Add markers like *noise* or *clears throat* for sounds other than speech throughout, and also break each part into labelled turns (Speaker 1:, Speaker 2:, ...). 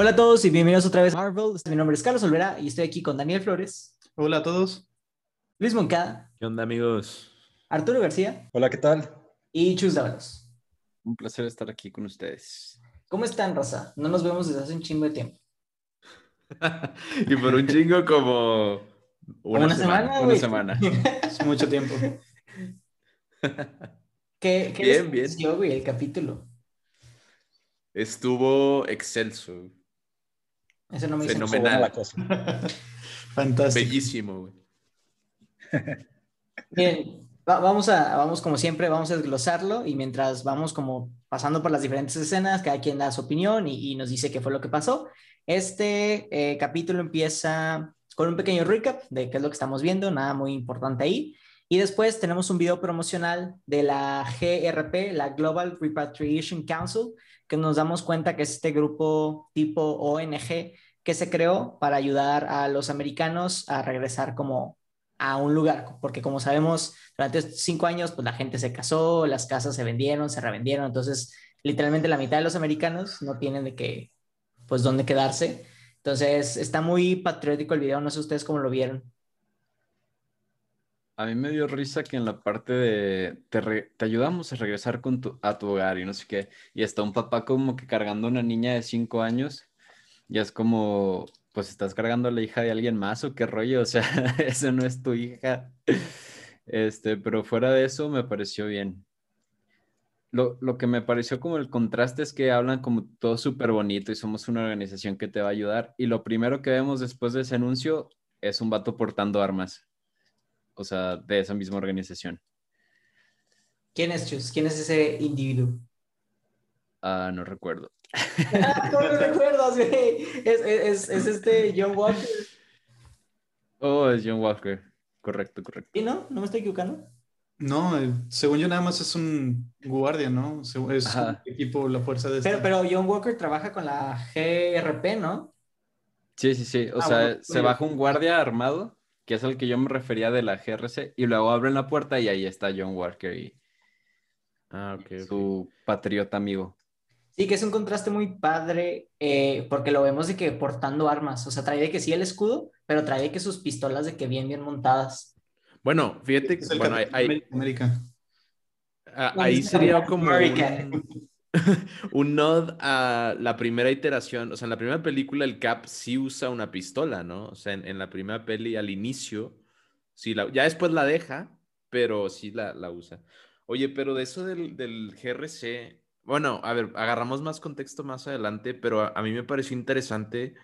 Speaker 1: Hola a todos y bienvenidos otra vez a Marvel. Mi nombre es Carlos Olvera y estoy aquí con Daniel Flores.
Speaker 2: Hola a todos.
Speaker 1: Luis Moncada.
Speaker 3: ¿Qué onda, amigos?
Speaker 1: Arturo García.
Speaker 4: Hola, ¿qué tal?
Speaker 1: Y Chus Dávalos.
Speaker 3: Un placer estar aquí con ustedes.
Speaker 1: ¿Cómo están, Rosa? No nos vemos desde hace un chingo de tiempo. *laughs*
Speaker 3: y por un chingo como
Speaker 1: una, semana.
Speaker 3: una semana. *laughs*
Speaker 2: es mucho tiempo. *laughs*
Speaker 1: ¿Qué, qué
Speaker 3: bien, bien.
Speaker 1: güey, el capítulo?
Speaker 3: Estuvo excelso.
Speaker 1: Eso no me
Speaker 3: Fenomenal.
Speaker 4: La cosa. *laughs*
Speaker 2: Fantástico.
Speaker 3: Bellísimo, güey. *laughs*
Speaker 1: Bien, vamos a, vamos como siempre, vamos a desglosarlo y mientras vamos como pasando por las diferentes escenas, cada quien da su opinión y, nos dice qué fue lo que pasó. Este eh, capítulo empieza con un pequeño recap de qué es lo que estamos viendo, nada muy importante ahí. Y después tenemos un video promocional de la GRP, la Global Repatriation Council, que nos damos cuenta que es este grupo tipo ONG que se creó para ayudar a los americanos a regresar como a un lugar, porque como sabemos, durante cinco años, pues la gente se casó, las casas se vendieron, se revendieron, entonces literalmente la mitad de los americanos no tienen de qué, pues, dónde quedarse. Entonces, está muy patriótico el video, no sé ustedes cómo lo vieron.
Speaker 3: A mí me dio risa que en la parte de te, ayudamos a regresar con tu, a tu hogar y no sé qué. Y está un papá como que cargando a una niña de cinco años. Y es como, pues estás cargando a la hija de alguien más o qué rollo. O sea, *laughs* eso no es tu hija. Este, pero fuera de eso me pareció bien. Lo, lo que me pareció como el contraste es que hablan como todo súper bonito y somos una organización que te va a ayudar. Y lo primero que vemos después de ese anuncio es un vato portando armas o sea, de esa misma organización.
Speaker 1: ¿Quién es Chus? ¿Quién es ese individuo?
Speaker 3: Ah, no recuerdo.
Speaker 1: ¿Cómo no recuerdas, güey? Es, este John Walker.
Speaker 3: Oh, es John Walker. Correcto, correcto.
Speaker 1: ¿Y no? ¿No me estoy equivocando?
Speaker 2: No, eh, según yo nada más es un guardia, ¿no? Es un equipo, la fuerza de...
Speaker 1: Pero, pero John Walker trabaja con la GRP, ¿no?
Speaker 3: Sí, sí, sí. O ah, sea, se baja un guardia armado que es el que yo me refería de la GRC, y luego abren la puerta y ahí está John Walker y
Speaker 2: ah,
Speaker 3: su patriota amigo.
Speaker 1: Sí, que es un contraste muy padre, eh, porque lo vemos de que portando armas, o sea, trae de que sí el escudo, pero trae de que sus pistolas de que bien, bien montadas.
Speaker 3: Bueno, fíjate que bueno, hay, América. Ah, ahí sería como *laughs* un nod a la primera iteración, o sea, en la primera película el Cap sí usa una pistola, ¿no? O sea, en, la primera peli al inicio, sí la, ya después la deja, pero sí la, la usa. Oye, pero de eso del, del, GRC, bueno, a ver, agarramos más contexto más adelante, pero a, mí me pareció interesante,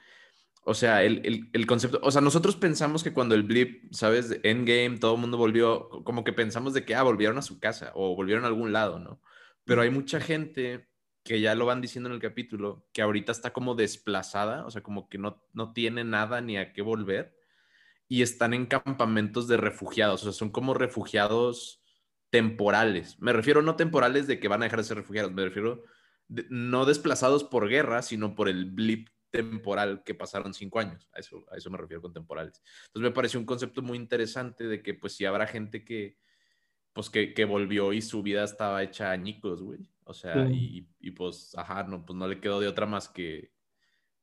Speaker 3: o sea, el, el, el, concepto, o sea, nosotros pensamos que cuando el blip, ¿sabes? Endgame, todo el mundo volvió, como que pensamos de que, ah, volvieron a su casa o volvieron a algún lado, ¿no? Pero hay mucha gente que ya lo van diciendo en el capítulo, que ahorita está como desplazada, o sea, como que no, no tiene nada ni a qué volver, y están en campamentos de refugiados, o sea, son como refugiados temporales. Me refiero no temporales de que van a dejar de ser refugiados, me refiero no desplazados por guerra, sino por el blip temporal que pasaron cinco años. A eso, a eso me refiero con temporales. Entonces me pareció un concepto muy interesante de que pues si habrá gente que, pues que, que, volvió y su vida estaba hecha añicos, güey. O sea, y, y, pues, ajá, no, pues no le quedó de otra más que,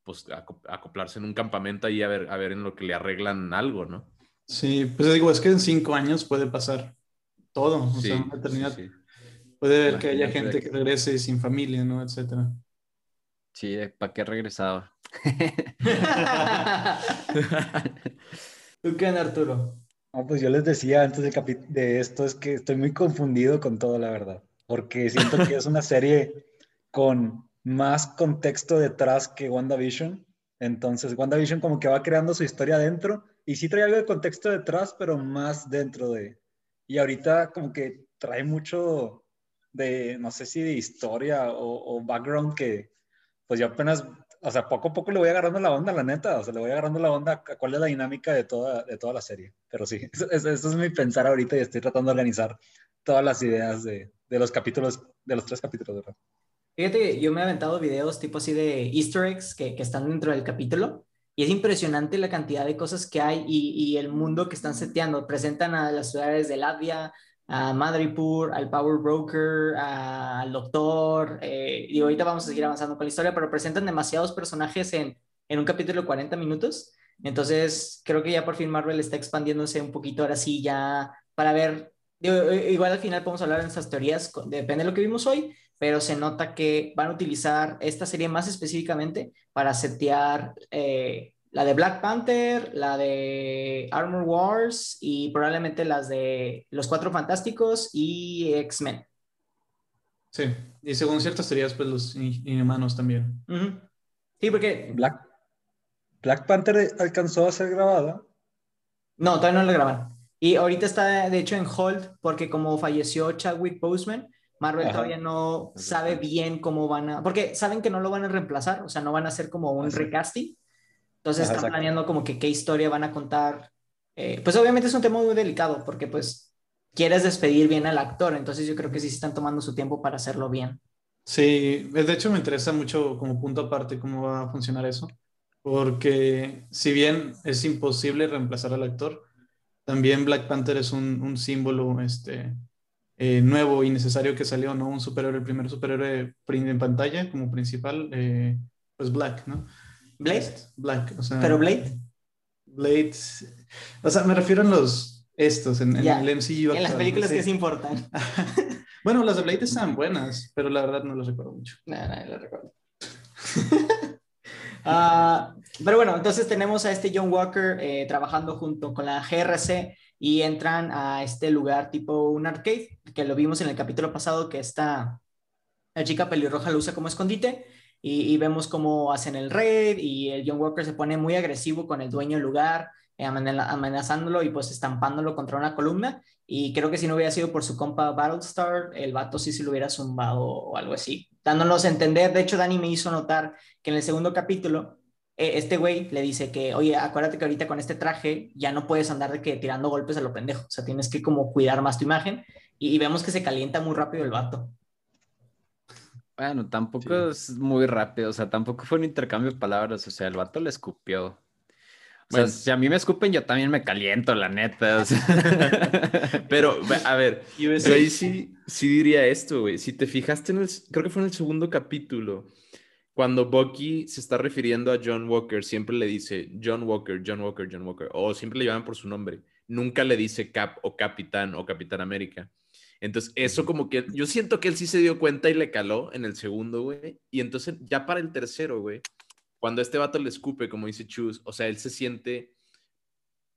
Speaker 3: pues, acoplarse en un campamento ahí a ver, a ver en lo que le arreglan algo, ¿no?
Speaker 2: Sí, pues digo, es que en cinco años puede pasar todo, o sea, una eternidad. Puede haber que haya gente que regrese sin familia, ¿no? Etcétera.
Speaker 3: Sí, ¿para qué regresaba? *laughs*
Speaker 1: ¿Tú qué, Arturo?
Speaker 4: No, pues yo les decía antes de, de esto, es que estoy muy confundido con todo, la verdad, porque siento que es una serie con más contexto detrás que WandaVision. Entonces, WandaVision como que va creando su historia dentro y sí trae algo de contexto detrás, pero más dentro de... Y ahorita como que trae mucho de, no sé si de historia o, o background que pues yo apenas o sea, poco a poco le voy agarrando la onda, la neta, o sea, le voy agarrando la onda a cuál es la dinámica de toda, de toda la serie. Pero sí, *laughs* eso, es mi pensar ahorita y estoy tratando de organizar todas las ideas de, de los capítulos, de los tres capítulos, ¿verdad?
Speaker 1: Fíjate yo me he aventado videos tipo así de easter eggs que, que están dentro del capítulo y es impresionante la cantidad de cosas que hay y, el mundo que están seteando. Presentan a las ciudades de Latvia, a Madripoor, al Power Broker, al Doctor. Eh, y ahorita vamos a seguir avanzando con la historia, pero presentan demasiados personajes en, en un capítulo de 40 minutos. Entonces, creo que ya por fin Marvel está expandiéndose un poquito ahora sí, ya para ver. igual al final podemos hablar de nuestras teorías, depende de lo que vimos hoy, pero se nota que van a utilizar esta serie más específicamente para setear eh, la de Black Panther, la de Armor Wars y probablemente las de Los Cuatro Fantásticos y X-Men.
Speaker 2: Sí, y según ciertas teorías, pues los inhumanos también.
Speaker 1: Sí, porque...
Speaker 4: Black, Black Panther alcanzó a ser grabada.
Speaker 1: No, todavía no la graban. Y ahorita está, de hecho, en hold porque como falleció Chadwick Boseman, Marvel todavía no sabe bien cómo van a... Porque saben que no lo van a reemplazar, o sea, no van a hacer como un recasting. Entonces están planeando como que qué historia van a contar. Eh, pues obviamente es un tema muy delicado porque pues quieres despedir bien al actor, entonces yo creo que sí están tomando su tiempo para hacerlo bien.
Speaker 2: Sí, de hecho me interesa mucho como punto aparte cómo va a funcionar eso, porque si bien es imposible reemplazar al actor, también Black Panther es un, un símbolo este, eh, nuevo y necesario que salió, ¿no? Un superhéroe, el primer superhéroe en pantalla como principal, eh, pues Black, ¿no?
Speaker 1: Blade.
Speaker 2: Black, o sea.
Speaker 1: ¿Pero Blade?
Speaker 2: Blade. O sea, me refiero a los estos, en, el MCU.
Speaker 1: En las películas que se importan. *laughs*
Speaker 2: bueno, las de Blade están buenas, pero la verdad no las recuerdo mucho.
Speaker 1: No, no, las recuerdo. *laughs* Ah, pero bueno, entonces tenemos a este John Walker eh, trabajando junto con la GRC y entran a este lugar tipo un arcade, que lo vimos en el capítulo pasado, que está la chica pelirroja lo usa como escondite y, vemos cómo hacen el raid y el John Walker se pone muy agresivo con el dueño del lugar, eh, amenazándolo y pues estampándolo contra una columna. Y creo que si no hubiera sido por su compa Battlestar, el vato sí se lo hubiera zumbado o algo así, dándonos a entender. De hecho, Dani me hizo notar que en el segundo capítulo, este güey le dice que, oye, acuérdate que ahorita con este traje ya no puedes andar de que tirando golpes a lo pendejo, o sea, tienes que como cuidar más tu imagen. y vemos que se calienta muy rápido el vato.
Speaker 3: Bueno, tampoco es muy rápido, o sea, tampoco fue un intercambio de palabras, o sea, el vato le escupió. O sea, si a mí me escupen, yo también me caliento, la neta. *laughs* Pero, a ver, yo ahí sí, sí diría esto, güey. Si te fijaste en el, creo que fue en el segundo capítulo, cuando Bucky se está refiriendo a John Walker, siempre le dice John Walker, John Walker, John Walker, o siempre le llaman por su nombre. Nunca le dice Cap o Capitán o Capitán América. Entonces, eso como que yo siento que él sí se dio cuenta y le caló en el segundo, güey. Y entonces, ya para el tercero, güey, cuando este vato le escupe, como dice Chus, o sea, él se siente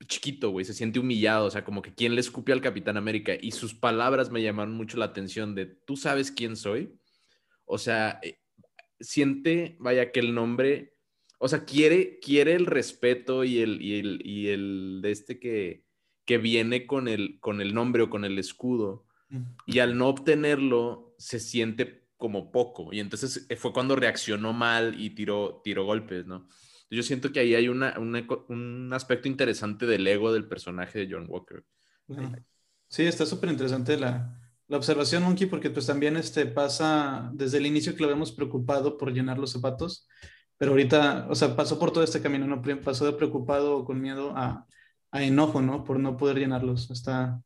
Speaker 3: chiquito, güey, se siente humillado, o sea, como que quién le escupe al Capitán América. Y sus palabras me llamaron mucho la atención de, ¿tú sabes quién soy? O sea, eh, siente, vaya, que el nombre, o sea, quiere, quiere el respeto y el, y el, y el de este que, que viene con el, con el nombre o con el escudo y al no obtenerlo se siente como poco. Y entonces eh, fue cuando reaccionó mal y tiró, tiró golpes, ¿no? Yo siento que ahí hay una, un aspecto interesante del ego del personaje de John Walker.
Speaker 2: Sí, está súper interesante la, la, observación, Monkey, porque pues también este, pasa desde el inicio que lo vemos preocupado por llenar los zapatos, pero ahorita, o sea, pasó por todo este camino, ¿no? Pasó de preocupado con miedo a, a enojo, ¿no? Por no poder llenarlos. Está,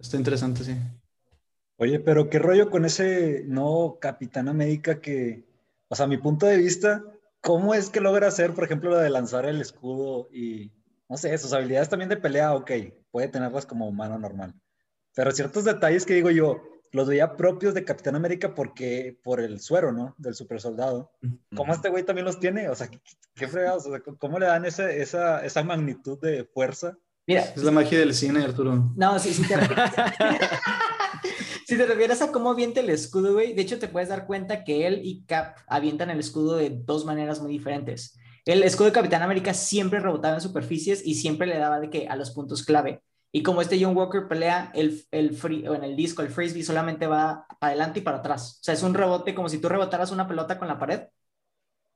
Speaker 2: Está interesante, sí.
Speaker 4: Oye, pero qué rollo con ese no Capitán América que, o sea, a mi punto de vista, ¿cómo es que logra hacer, por ejemplo, lo de lanzar el escudo y, no sé, sus habilidades también de pelea, ok, puede tenerlas como humano normal. Pero ciertos detalles que digo yo, los veía propios de Capitán América porque, por el suero, ¿no? Del super soldado. ¿Cómo este güey también los tiene? O sea, qué, fregados, o sea, ¿cómo le dan esa, esa magnitud de fuerza?
Speaker 2: Mira, es la magia del cine, Arturo.
Speaker 1: No, sí, sí te refieres. *laughs* si te refieres a cómo avienta el escudo, güey, de hecho te puedes dar cuenta que él y Cap avientan el escudo de dos maneras muy diferentes. El escudo de Capitán América siempre rebotaba en superficies y siempre le daba de que a los puntos clave. Y como este John Walker pelea, el, el free, o en el disco, el frisbee solamente va para adelante y para atrás. O sea, es un rebote como si tú rebotaras una pelota con la pared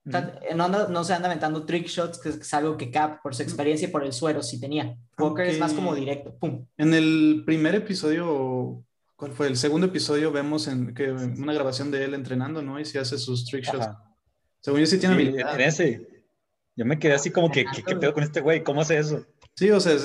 Speaker 1: no, se anda aventando trick shots, que es algo que Cap, por su experiencia y por el suero, sí tenía. Walker es más como directo, pum.
Speaker 2: En el primer episodio, ¿cuál fue? El segundo episodio vemos en, que una grabación de él entrenando, ¿no? Y si hace sus trick shots. Según yo sí tiene habilidad.
Speaker 4: En ese, yo me quedé así como que, ¿qué, pedo con este güey? ¿Cómo hace eso?
Speaker 2: Sí, o sea,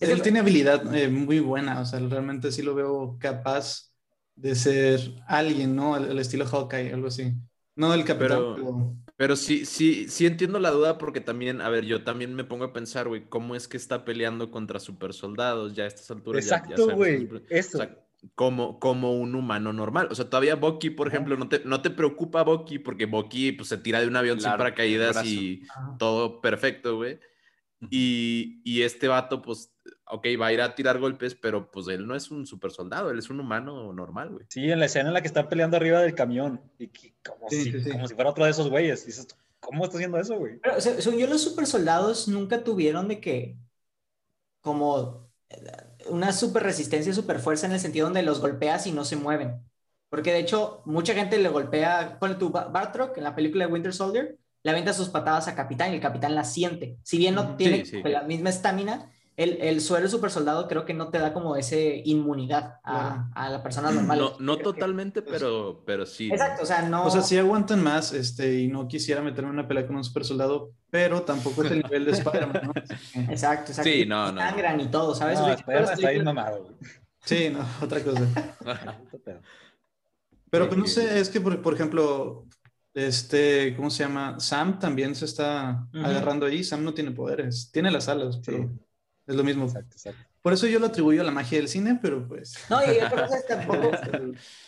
Speaker 2: él tiene habilidad eh, muy buena, o sea, realmente sí lo veo capaz de ser alguien, ¿no? Al, estilo Hawkeye, algo así. No el capitán,
Speaker 3: pero... pero... sí, sí, sí entiendo la duda porque también, a ver, yo también me pongo a pensar, güey, ¿cómo es que está peleando contra super soldados ya a estas alturas?
Speaker 4: Exacto, güey, eso.
Speaker 3: como, como un humano normal. O sea, todavía Bucky, por ejemplo, no te, no te preocupa Bucky porque Bucky pues, se tira de un avión sin paracaídas y todo perfecto, güey. Y, y, este vato, pues, ok, va a ir a tirar golpes, pero pues él no es un super soldado, él es un humano normal, güey.
Speaker 4: Sí, en la escena en la que está peleando arriba del camión, y como, si, como si fuera otro de esos güeyes. Dices, ¿cómo está haciendo eso, güey?
Speaker 1: Pero, según yo, los super soldados nunca tuvieron de que, como, una super resistencia, super fuerza en el sentido donde los golpeas y no se mueven. Porque de hecho, mucha gente le golpea, pone tu Bartrock en la película de Winter Soldier, le avienta sus patadas a Capitán y el Capitán la siente. Si bien no tiene la misma estamina, el, el suelo super soldado creo que no te da como ese inmunidad a, a la persona normal.
Speaker 3: No, no totalmente, pero, pero sí.
Speaker 1: Exacto, o sea, no.
Speaker 2: O sea, sí aguantan más, este, y no quisiera meterme en una pelea con un super soldado, pero tampoco es el nivel de Spider-Man, ¿no? *laughs*
Speaker 1: Exacto, exacto.
Speaker 3: Sí, no, no.
Speaker 1: Sangran y todo, ¿sabes?
Speaker 4: No, Spider-Man está bien mamado, *laughs*
Speaker 2: Sí, no, otra cosa. *laughs* pero pues no sé, es que, por, por ejemplo, este, ¿cómo se llama? Sam también se está agarrando ahí. Sam no tiene poderes, tiene las alas, pero es lo mismo. Exacto, exacto. Por eso yo lo atribuyo a la magia del cine, pero pues.
Speaker 1: No, y otra cosa es *laughs* tampoco.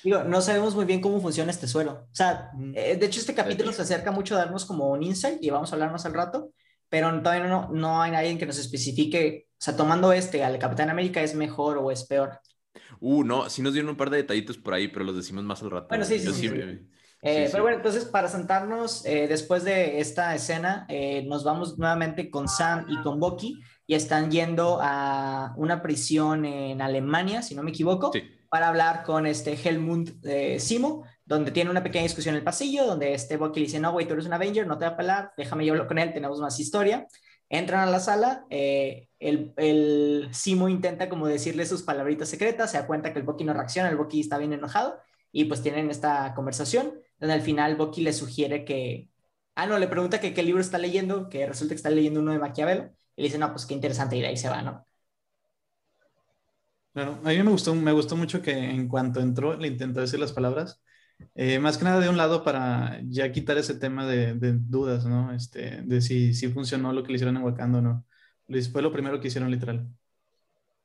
Speaker 1: digo, no sabemos muy bien cómo funciona este suelo. O sea, eh, de hecho, este capítulo se acerca mucho a darnos como un insight y vamos a hablar más al rato, pero todavía no, no hay nadie que nos especifique. O sea, tomando este al Capitán América, ¿es mejor o es peor?
Speaker 3: Uh, no, sí nos dieron un par de detallitos por ahí, pero los decimos más al rato.
Speaker 1: Bueno, sí, sí. sí, eh, pero bueno, entonces para sentarnos, eh, después de esta escena, eh, nos vamos nuevamente con Sam y con Bucky y están yendo a una prisión en Alemania, si no me equivoco, para hablar con este Helmut Simo, donde tiene una pequeña discusión en el pasillo, donde este Bucky le dice, no, güey, tú eres un Avenger, no te va a pelar, déjame yo hablar con él, tenemos más historia. Entran a la sala, el, el Simo intenta como decirle sus palabritas secretas, se da cuenta que el Bucky no reacciona, el Bucky está bien enojado y pues tienen esta conversación donde al final Bucky le sugiere que, ah, no, le pregunta que qué libro está leyendo, que resulta que está leyendo uno de Maquiavelo, y le dice, no, pues qué interesante, y ahí se va, ¿no?
Speaker 2: Claro, a mí me gustó, me gustó mucho que en cuanto entró le intentó decir las palabras, eh, más que nada de un lado para ya quitar ese tema de, dudas, ¿no? Este, de si, si funcionó lo que le hicieron en Wakanda o no. Fue lo primero que hicieron literal.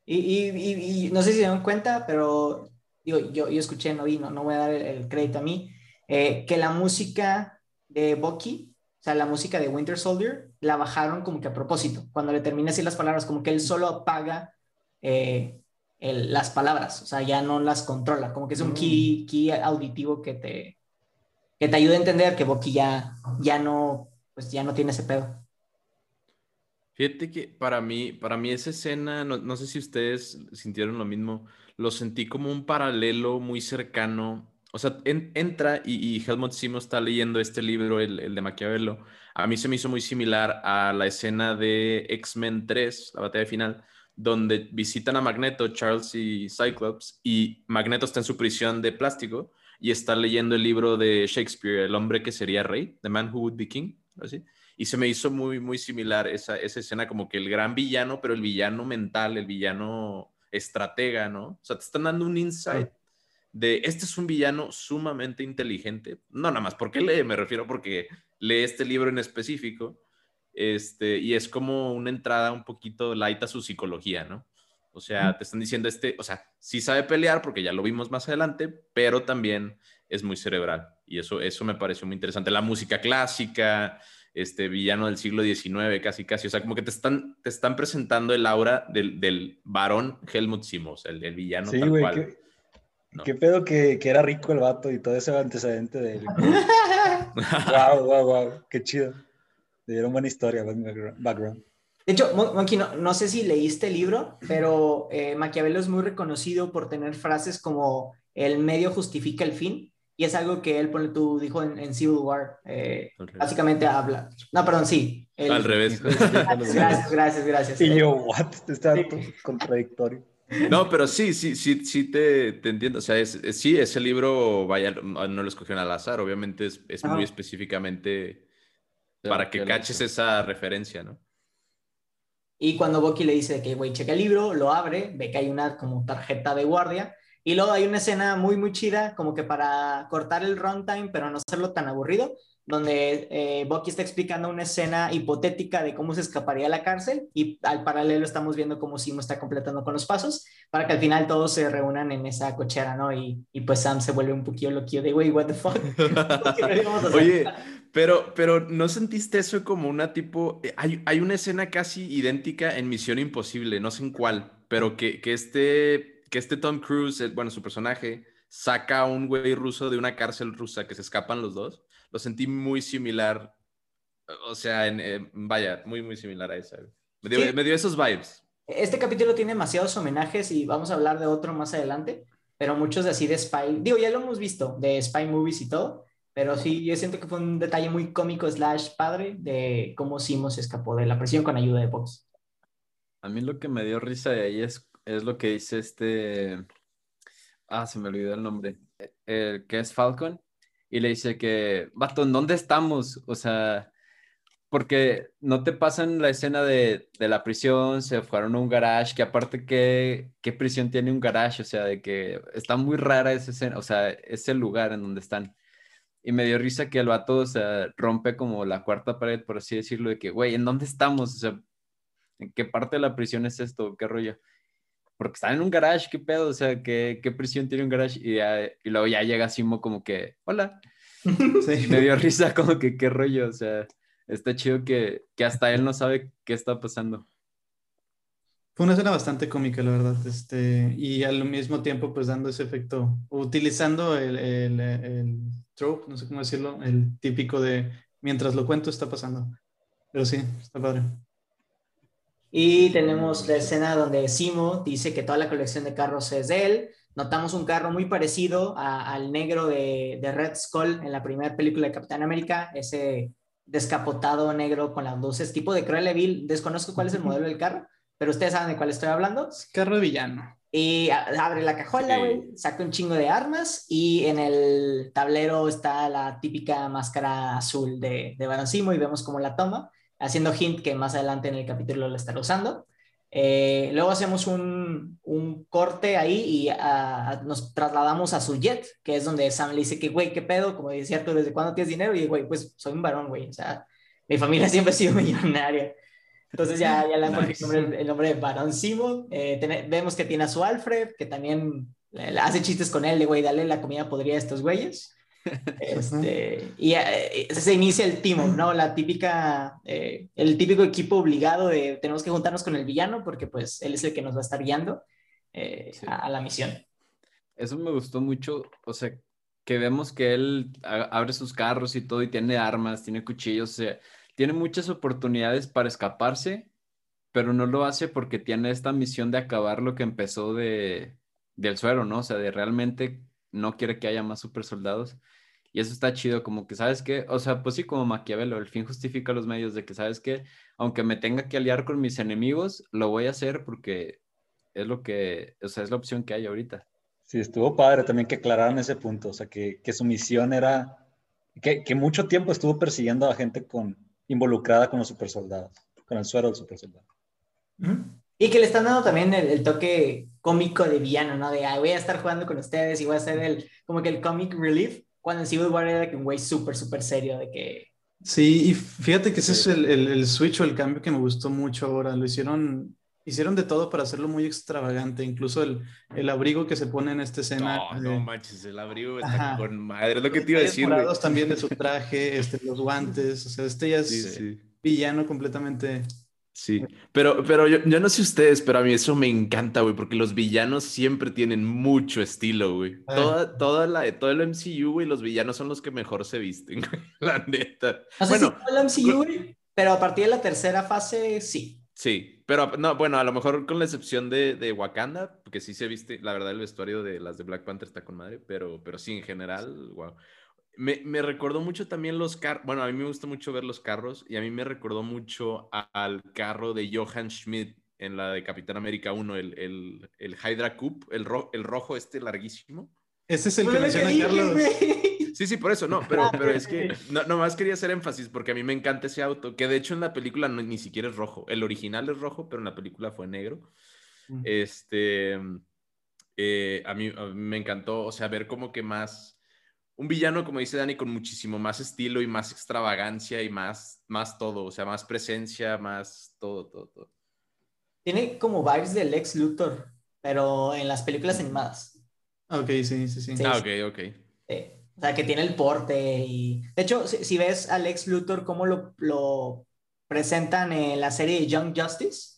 Speaker 1: Y, y, y, no sé si se dan cuenta, pero digo, yo, yo escuché, no vi, no, no voy a dar el crédito a mí, eh, que la música de Bucky, o sea, la música de Winter Soldier, la bajaron como que a propósito. Cuando le termina así las palabras, como que él solo apaga eh, las palabras, o sea, ya no las controla, como que es un key, mm. key auditivo que te, que te ayuda a entender que Bucky ya, ya no, pues ya no tiene ese pedo.
Speaker 3: Fíjate que para mí, para mí esa escena, no, no, sé si ustedes sintieron lo mismo, lo sentí como un paralelo muy cercano o sea, entra y, Helmut Simo está leyendo este libro, el, de Maquiavelo. A mí se me hizo muy similar a la escena de X-Men 3, la batalla final, donde visitan a Magneto, Charles y Cyclops, y Magneto está en su prisión de plástico y está leyendo el libro de Shakespeare, El hombre que sería rey, The Man Who Would Be King, así. Y se me hizo muy, muy similar esa, esa escena, como que el gran villano, pero el villano mental, el villano estratega, ¿no? O sea, te están dando un insight de este es un villano sumamente inteligente. No nada más porque lee, me refiero porque lee este libro en específico. Este, y es como una entrada un poquito light a su psicología, ¿no? O sea, te están diciendo este, o sea, sí sabe pelear porque ya lo vimos más adelante, pero también es muy cerebral. Y eso, eso me pareció muy interesante. La música clásica, este villano del siglo XIX, casi, casi. O sea, como que te están, te están presentando el aura del, del varón Helmut Simos, el, el villano tal cual.
Speaker 4: Qué pedo que, que, era rico el vato y todo ese antecedente de él. wow, wow, wow. Qué chido. Le dieron buena historia, buen background.
Speaker 1: De hecho, Monkey, no, no, sé si leíste el libro, pero eh, Maquiavelo es muy reconocido por tener frases como el medio justifica el fin, y es algo que él, pone, tú dijo en, Civil War, eh, básicamente habla. No, perdón, sí.
Speaker 3: Al revés. *laughs*
Speaker 1: Gracias, gracias, gracias.
Speaker 4: Y yo, what? Está contradictorio.
Speaker 3: No, pero sí, sí, sí, sí te, te entiendo. O sea, es, sí, ese libro, vaya, no lo escogieron al azar, obviamente es, es muy específicamente para que caches esa referencia, ¿no?
Speaker 1: Y cuando Bucky le dice que, güey, checa el libro, lo abre, ve que hay una como tarjeta de guardia. Y luego hay una escena muy, muy chida, como que para cortar el runtime, pero no hacerlo tan aburrido, donde eh, Bucky está explicando una escena hipotética de cómo se escaparía a la cárcel y al paralelo estamos viendo cómo Simo está completando con los pasos para que al final todos se reúnan en esa cochera, ¿no? Y, y pues Sam se vuelve un poquillo loquillo de, güey, what the fuck. *laughs* *laughs*
Speaker 3: Oye, pero, pero ¿no sentiste eso como una tipo... Eh, hay, hay una escena casi idéntica en Misión Imposible, no sé en cuál, pero que, que, este, que este Tom Cruise, eh, bueno, su personaje, saca a un güey ruso de una cárcel rusa que se escapan los dos lo sentí muy similar. O sea, en, vaya, muy, muy similar a esa. Me dio, esos vibes.
Speaker 1: Este capítulo tiene demasiados homenajes y vamos a hablar de otro más adelante, pero muchos de así de Spy, digo, ya lo hemos visto, de Spy Movies y todo, pero sí, yo siento que fue un detalle muy cómico slash padre de cómo Simo se escapó de la presión con ayuda de Fox.
Speaker 5: A mí lo que me dio risa de ahí es, es lo que dice este... Ah, se me olvidó el nombre. El que es Falcon, y le dice que, vato, ¿en dónde estamos? O sea, porque no te pasan la escena de, de, la prisión, se fueron a un garage, que aparte, ¿qué, ¿qué prisión tiene un garage? O sea, de que está muy rara esa escena, o sea, ese lugar en donde están. Y me dio risa que el vato, o sea, rompe como la cuarta pared, por así decirlo, de que, güey, ¿en dónde estamos? O sea, ¿en qué parte de la prisión es esto? ¿Qué rollo? Porque están en un garage, ¿qué pedo? O sea, ¿qué, qué prisión tiene un garage? Y, y luego ya llega Simo como que, hola. *laughs* Sí. Me dio risa como que, qué rollo, o sea, está chido que, que hasta él no sabe qué está pasando.
Speaker 2: Fue una escena bastante cómica, la verdad, este, y al mismo tiempo, pues dando ese efecto, utilizando el, el, el trope, no sé cómo decirlo, el típico de mientras lo cuento está pasando. Pero sí, está padre.
Speaker 1: Y tenemos la escena donde Simo dice que toda la colección de carros es de él. Notamos un carro muy parecido al negro de, Red Skull en la primera película de Capitán América, ese descapotado negro con las luces, tipo de Cruella. Desconozco cuál es el modelo del carro, pero ustedes saben de cuál estoy hablando.
Speaker 2: carro de villano.
Speaker 1: Y abre la cajuela, güey, saca un chingo de armas y en el tablero está la típica máscara azul de, de Simo y vemos cómo la toma haciendo hint que más adelante en el capítulo lo estará usando. Eh, luego hacemos un, un, corte ahí y nos trasladamos a su jet, que es donde Sam le dice que, güey, ¿qué pedo? Como decía tú, ¿desde cuándo tienes dinero? Y, güey, pues soy un varón, güey. O sea, mi familia *laughs* siempre ha sido millonaria. Entonces ya, ya le han puesto el, nombre, de Barón Simo. Eh, vemos que tiene a su Alfred, que también hace chistes con él de, güey, dale la comida podría a estos güeyes. Este, y eh, se inicia el team ¿no? La típica, eh, el típico equipo obligado de tenemos que juntarnos con el villano porque pues él es el que nos va a estar guiando eh, a, la misión.
Speaker 5: Eso me gustó mucho, o sea, que vemos que él abre sus carros y todo y tiene armas, tiene cuchillos, o sea, tiene muchas oportunidades para escaparse, pero no lo hace porque tiene esta misión de acabar lo que empezó de, del suero, ¿no? O sea, de realmente no quiere que haya más super soldados. Y eso está chido, como que, ¿sabes qué? O sea, pues sí, como Maquiavelo, el fin justifica los medios de que, ¿sabes qué? Aunque me tenga que aliar con mis enemigos, lo voy a hacer porque es lo que, o sea, es la opción que hay ahorita.
Speaker 4: Sí, estuvo padre también que aclararan ese punto, o sea, que, que su misión era, que, que, mucho tiempo estuvo persiguiendo a gente con, involucrada con los supersoldados, con el suero del supersoldado.
Speaker 1: Y que le están dando también el, toque cómico de villano, ¿no? De, voy a estar jugando con ustedes y voy a ser el, como que el comic relief cuando en Civil War era un güey súper, súper serio de que...
Speaker 2: Sí, y fíjate que ese es el, el, switch o el cambio que me gustó mucho ahora. Lo hicieron, hicieron de todo para hacerlo muy extravagante. Incluso el, el abrigo que se pone en esta escena.
Speaker 3: No, no manches, el abrigo está con madre, es lo que te iba a decir.
Speaker 2: Los también de su *laughs* traje, este, los guantes, o sea, este ya es villano completamente
Speaker 3: Sí, pero, pero yo, yo, no sé ustedes, pero a mí eso me encanta, güey, porque los villanos siempre tienen mucho estilo, güey. Ah. Toda, toda la, todo el MCU, güey, los villanos son los que mejor se visten, *laughs* güey, la neta.
Speaker 1: No sé bueno, si todo el MCU, güey, pero a partir de la tercera fase, sí.
Speaker 3: Sí, pero no, bueno, a lo mejor con la excepción de, de Wakanda, porque sí se viste, la verdad, el vestuario de las de Black Panther está con madre, pero, pero sí, en general, wow. Me, me, recordó mucho también los carros. Bueno, a mí me gusta mucho ver los carros y a mí me recordó mucho al carro de Johann Schmidt en la de Capitán América 1, el, el, el Hydra Coupe, el, el rojo este larguísimo.
Speaker 2: Ese es el que menciona Carlos.
Speaker 3: Sí, sí, por eso, no, pero, pero es que no, nomás quería hacer énfasis porque a mí me encanta ese auto, que de hecho en la película ni siquiera es rojo. El original es rojo, pero en la película fue negro. Mm. Este, eh, a, mí, me encantó, o sea, ver como que más, un villano, como dice Dani, con muchísimo más estilo y más extravagancia y más, más todo, o sea, más presencia, más todo, todo, todo.
Speaker 1: Tiene como vibes del ex Luthor, pero en las películas animadas.
Speaker 2: Ok, sí, sí, sí.
Speaker 3: ah, ok, ok.
Speaker 1: O sea, que tiene el porte y... De hecho, si, ves a Lex Luthor, cómo lo, lo, presentan en la serie Young Justice,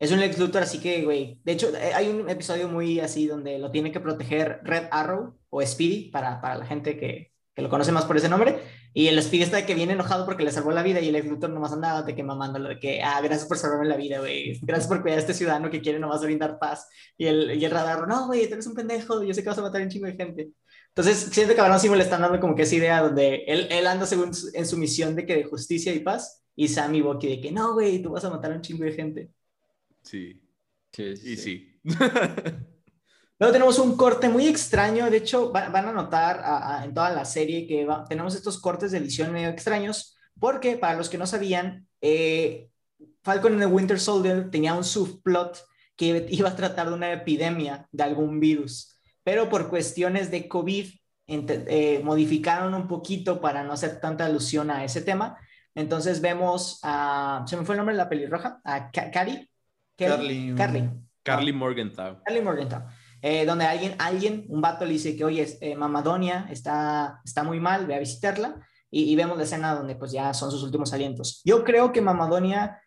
Speaker 1: es un Lex Luthor así que, güey... De hecho, eh, hay un episodio muy así donde lo tiene que proteger Red Arrow o Speedy, para, para la gente que, que lo conoce más por ese nombre. Y el Speedy está de que viene enojado porque le salvó la vida y el Lex Luthor nomás andaba de que mamándolo, de que, ah, gracias por salvarme la vida, güey. Gracias por cuidar a este ciudadano que quiere nomás brindar paz. Y el, y el radar, no, güey, tú eres un pendejo, yo sé que vas a matar a un chingo de gente. Entonces, siento que a Barón le están dando como que esa idea donde él, él anda según en su misión de que de justicia y paz, y Sam y Bucky de que no, güey, tú vas a matar a un chingo de gente.
Speaker 3: Sí. Sí, sí. Y sí. *laughs*
Speaker 1: Luego tenemos un corte muy extraño, de hecho van a notar en toda la serie que tenemos estos cortes de edición medio extraños, porque para los que no sabían, eh, Falcon and the Winter Soldier tenía un subplot que iba a tratar de una epidemia de algún virus pero por cuestiones de COVID eh, modificaron un poquito para no hacer tanta alusión a ese tema. Entonces vemos a, se me fue el nombre de la pelirroja, a Carly.
Speaker 2: Carly.
Speaker 1: Carly.
Speaker 3: Carly Morgenthau.
Speaker 1: Carly Morgenthau. Eh, donde alguien, alguien, un vato le dice que, oye, eh, Mamadonia está, está muy mal, ve a visitarla. Y, vemos la escena donde pues ya son sus últimos alientos. Yo creo que Mamadonia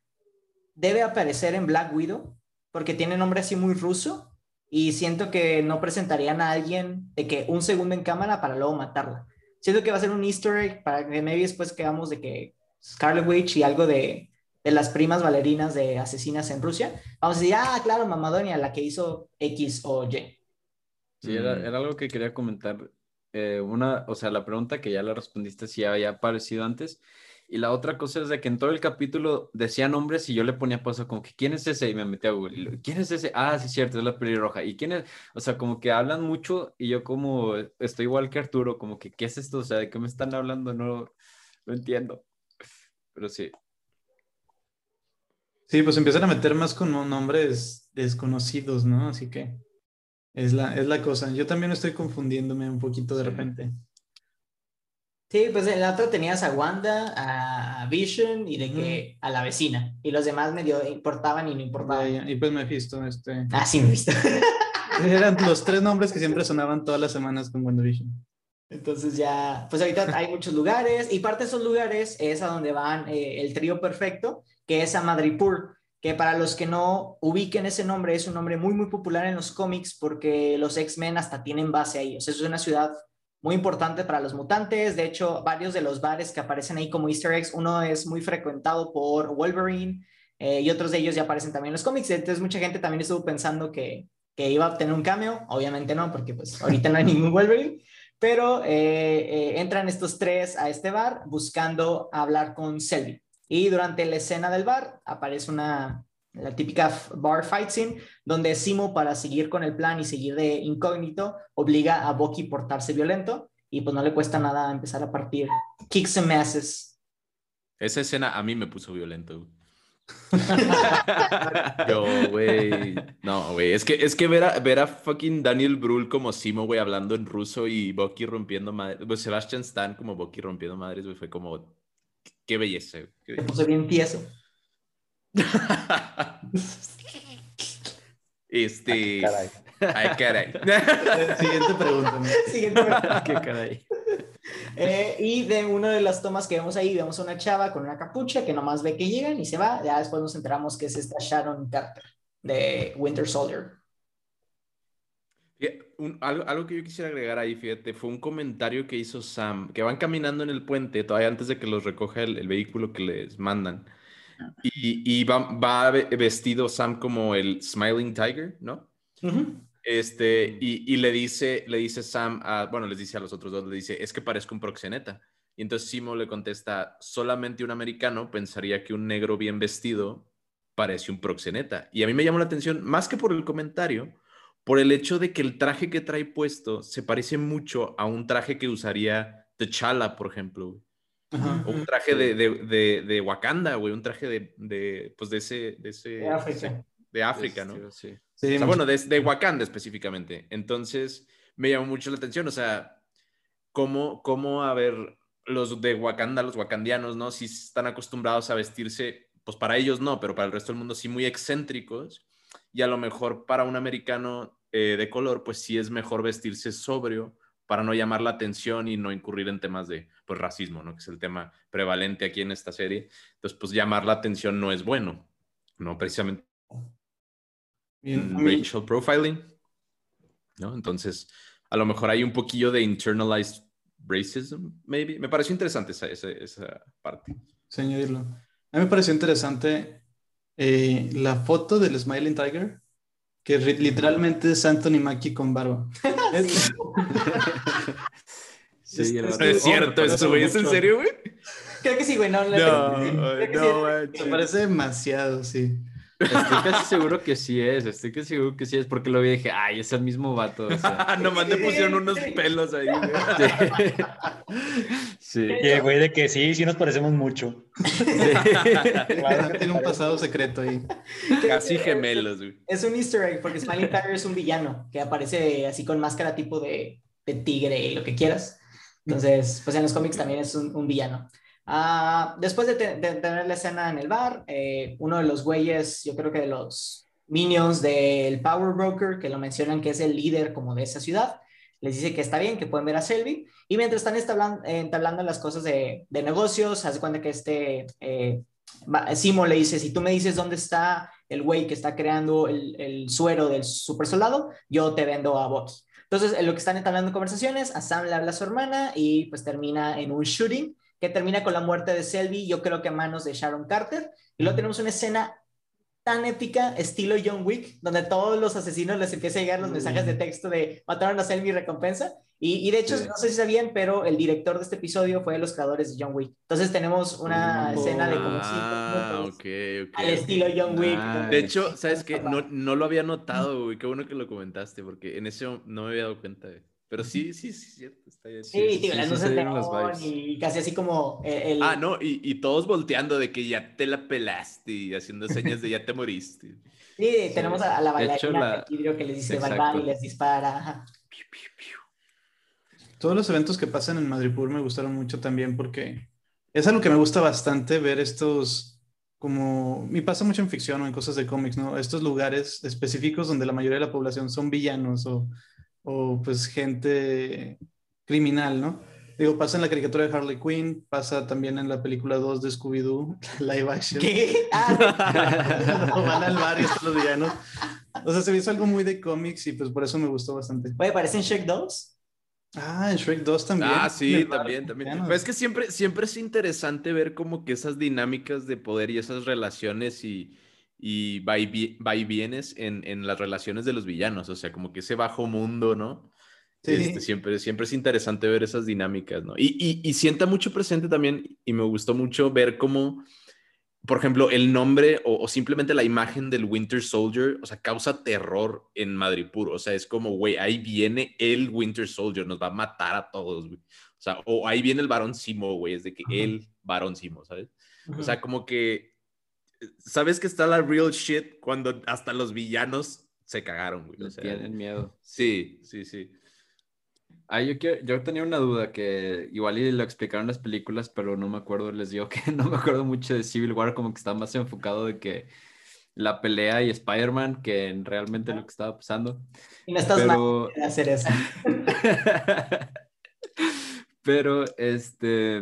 Speaker 1: debe aparecer en Black Widow porque tiene nombre así muy ruso y siento que no presentarían a alguien de que un segundo en cámara para luego matarla. Siento que va a ser un easter para que maybe después quedamos de que Scarlet Witch y algo de, de las primas bailarinas de asesinas en Rusia. Vamos a decir, ah, claro, Mamadonia, la que hizo X o Y.
Speaker 5: Sí, era, era algo que quería comentar. Eh, una, o sea, la pregunta que ya la respondiste si había aparecido antes, y la otra cosa es de que en todo el capítulo decía nombres y yo le ponía pausa como que ¿quién es ese? Y me metí a Google. ¿Quién es ese? Ah, sí, cierto, es la pelirroja. ¿Y quién es? O sea, como que hablan mucho y yo como estoy igual que Arturo, como que ¿qué es esto? O sea, ¿de qué me están hablando? No, no entiendo. Pero sí.
Speaker 2: Sí, pues empiezan a meter más con nombres desconocidos, ¿no? Así que es la, es la cosa. Yo también estoy confundiéndome un poquito de repente.
Speaker 1: Sí, pues en la otra tenías a Wanda, a Vision y de que a la vecina. Y los demás medio importaban y no importaban.
Speaker 2: y pues Mephisto, este.
Speaker 1: Ah, sí, Mephisto. *laughs*
Speaker 2: Eran los tres nombres que siempre sonaban todas las semanas con WandaVision.
Speaker 1: Entonces ya, pues ahorita hay muchos lugares y parte de esos lugares es a donde van eh, el trío perfecto, que es a Madripoor, que para los que no ubiquen ese nombre es un nombre muy, muy popular en los cómics porque los X-Men hasta tienen base ahí. O sea, es una ciudad muy importante para los mutantes. De hecho, varios de los bares que aparecen ahí como Easter eggs, uno es muy frecuentado por Wolverine eh, y otros de ellos ya aparecen también en los cómics. Entonces, mucha gente también estuvo pensando que, que iba a tener un cameo. Obviamente no, porque pues ahorita no hay ningún Wolverine. Pero eh, eh, entran estos tres a este bar buscando hablar con Selby. Y durante la escena del bar aparece una, la típica bar fight scene, donde Simo, para seguir con el plan y seguir de incógnito, obliga a Bucky a portarse violento y pues no le cuesta nada empezar a partir kicks and masses.
Speaker 3: Esa escena a mí me puso violento. Yo, *laughs* güey. No, güey. Es que, es que ver, a, ver a fucking Daniel Brühl como Simo, güey, hablando en ruso y Bucky rompiendo madres. Pues Sebastian Stan como Bucky rompiendo madres, güey, fue como. Qué belleza,
Speaker 1: güey. Se puso bien tieso. *laughs*
Speaker 3: este. caray. *laughs* Ay, caray. *laughs*
Speaker 2: Siguiente pregunta.
Speaker 1: Siguiente pregunta. Qué caray. Eh, y de una de las tomas que vemos ahí, vemos a una chava con una capucha que nomás ve que llegan y se va. Ya después nos enteramos que es esta Sharon Carter de Winter Soldier.
Speaker 3: Algo, algo, que yo quisiera agregar ahí, fíjate, fue un comentario que hizo Sam, que van caminando en el puente, todavía antes de que los recoja el, el vehículo que les mandan. Y, va, vestido Sam como el Smiling Tiger, ¿no? Este, y, le dice, le dice Sam, a, bueno, les dice a los otros dos, le dice, es que parezco un proxeneta. Y entonces Simo le contesta, solamente un americano pensaría que un negro bien vestido parece un proxeneta. Y a mí me llamó la atención, más que por el comentario, por el hecho de que el traje que trae puesto se parece mucho a un traje que usaría T'Challa, por ejemplo. O un traje de, de, de, Wakanda, güey, un traje de, de, pues de ese... De, ese, de África. De África, ¿no? Sí. sí bueno, de, Wakanda específicamente. Entonces, me llamó mucho la atención, o sea, cómo, cómo a ver, los de Wakanda, los wakandianos, ¿no? Si están acostumbrados a vestirse, pues para ellos no, pero para el resto del mundo sí muy excéntricos. Y a lo mejor para un americano eh, de color, pues sí es mejor vestirse sobrio para no llamar la atención y no incurrir en temas de pues, racismo, ¿no? que es el tema prevalente aquí en esta serie. Entonces, pues llamar la atención no es bueno, ¿no? Precisamente. Bien, racial profiling, ¿no? Entonces, a lo mejor hay un poquillo de internalized racism, maybe. Me pareció interesante esa, esa, esa parte.
Speaker 2: Sí, añadirlo. A mí me pareció interesante eh, la foto del Smiling Tiger que literalmente es Anthony Mackie con barba. *laughs* es,
Speaker 3: sí, *laughs* es, cierto esto, güey. ¿Es en serio, güey?
Speaker 1: Creo que sí, güey. No, no,
Speaker 2: no, Me parece demasiado, sí.
Speaker 5: Estoy casi seguro que sí es, estoy casi seguro que sí es, porque lo vi y dije, ay, es el mismo vato. O
Speaker 3: sea. *laughs* Nomás le pusieron unos pelos ahí. *laughs*
Speaker 4: Sí. güey, de que sí, sí nos parecemos mucho.
Speaker 2: Claro tiene un pasado secreto ahí.
Speaker 3: Casi gemelos, güey.
Speaker 1: Es un easter egg, porque Smiling Tiger es un villano que aparece así con máscara tipo de, de tigre y lo que quieras. Entonces, pues en los cómics también es un, un villano. Ah, después de, tener la escena en el bar, eh, uno de los güeyes, yo creo que de los minions del Power Broker, que lo mencionan que es el líder como de esa ciudad, les dice que está bien, que pueden ver a Selby. Y mientras están entablando, las cosas de, negocios, hace cuenta que este eh, Simo le dice, si tú me dices dónde está el güey que está creando el, suero del super soldado, yo te vendo a Bucky. Entonces, en lo que están entablando conversaciones, a Sam le habla a su hermana y pues termina en un shooting que termina con la muerte de Selby, yo creo que a manos de Sharon Carter. Y luego tenemos una escena tan épica, estilo John Wick, donde todos los asesinos les empieza a llegar los mensajes de texto de mataron a Selby recompensa. Y, de hecho, no sé si sabían, pero el director de este episodio fue de los creadores de John Wick. Entonces tenemos una escena de como cinco ah, minutos al estilo John Wick.
Speaker 3: De hecho, ¿sabes qué? No, no lo había notado, güey. Qué bueno que lo comentaste, porque en eso no me había dado cuenta. de pero sí, sí, sí, cierto. Está
Speaker 1: bien. Sí, tío, las luces de y casi así como el...
Speaker 3: Ah, no, y, y, todos volteando de que ya te la pelaste y haciendo señas de ya te moriste. *laughs*
Speaker 1: Sí, tenemos a, la bailarina la... que les dice bye bye y les dispara.
Speaker 2: Todos los eventos que pasan en Madripur me gustaron mucho también porque es algo que me gusta bastante ver estos como me pasa mucho en ficción o en cosas de cómics, ¿no? Estos lugares específicos donde la mayoría de la población son villanos o o pues gente criminal, ¿no? Digo, pasa en la caricatura de Harley Quinn, pasa también en la película 2 de Scooby-Doo, *laughs* live action. ¿Qué? Ah, *laughs* van al barrio estos los villanos. O sea, se me hizo algo muy de cómics y pues por eso me gustó bastante.
Speaker 1: Oye, ¿parece en Shrek 2?
Speaker 2: Ah, en Shrek 2 también.
Speaker 3: Ah, sí, también, también. Pero es que siempre, siempre es interesante ver como que esas dinámicas de poder y esas relaciones y, y va y, vienes en, en, las relaciones de los villanos, o sea, como que ese bajo mundo, ¿no? Este, siempre, siempre es interesante ver esas dinámicas, ¿no? Y, y, sienta mucho presente también, y me gustó mucho ver cómo, por ejemplo, el nombre o, simplemente la imagen del Winter Soldier, o sea, causa terror en Madripoor, o sea, es como, güey, ahí viene el Winter Soldier, nos va a matar a todos, güey. O sea, o ahí viene el varón Simo, güey, es de que el varón Simo, ¿sabes? O sea, como que sabes que está la real shit cuando hasta los villanos se cagaron, güey.
Speaker 5: tienen miedo.
Speaker 3: Sí, sí, sí.
Speaker 5: Ah, yo, yo tenía una duda que igual y lo explicaron las películas, pero no me acuerdo, les digo que *laughs* no me acuerdo mucho de Civil War, como que estaba más enfocado de que la pelea y Spider-Man que en realmente lo que estaba pasando.
Speaker 1: Y no estás pero... mal hacer eso. *laughs*
Speaker 5: pero, este,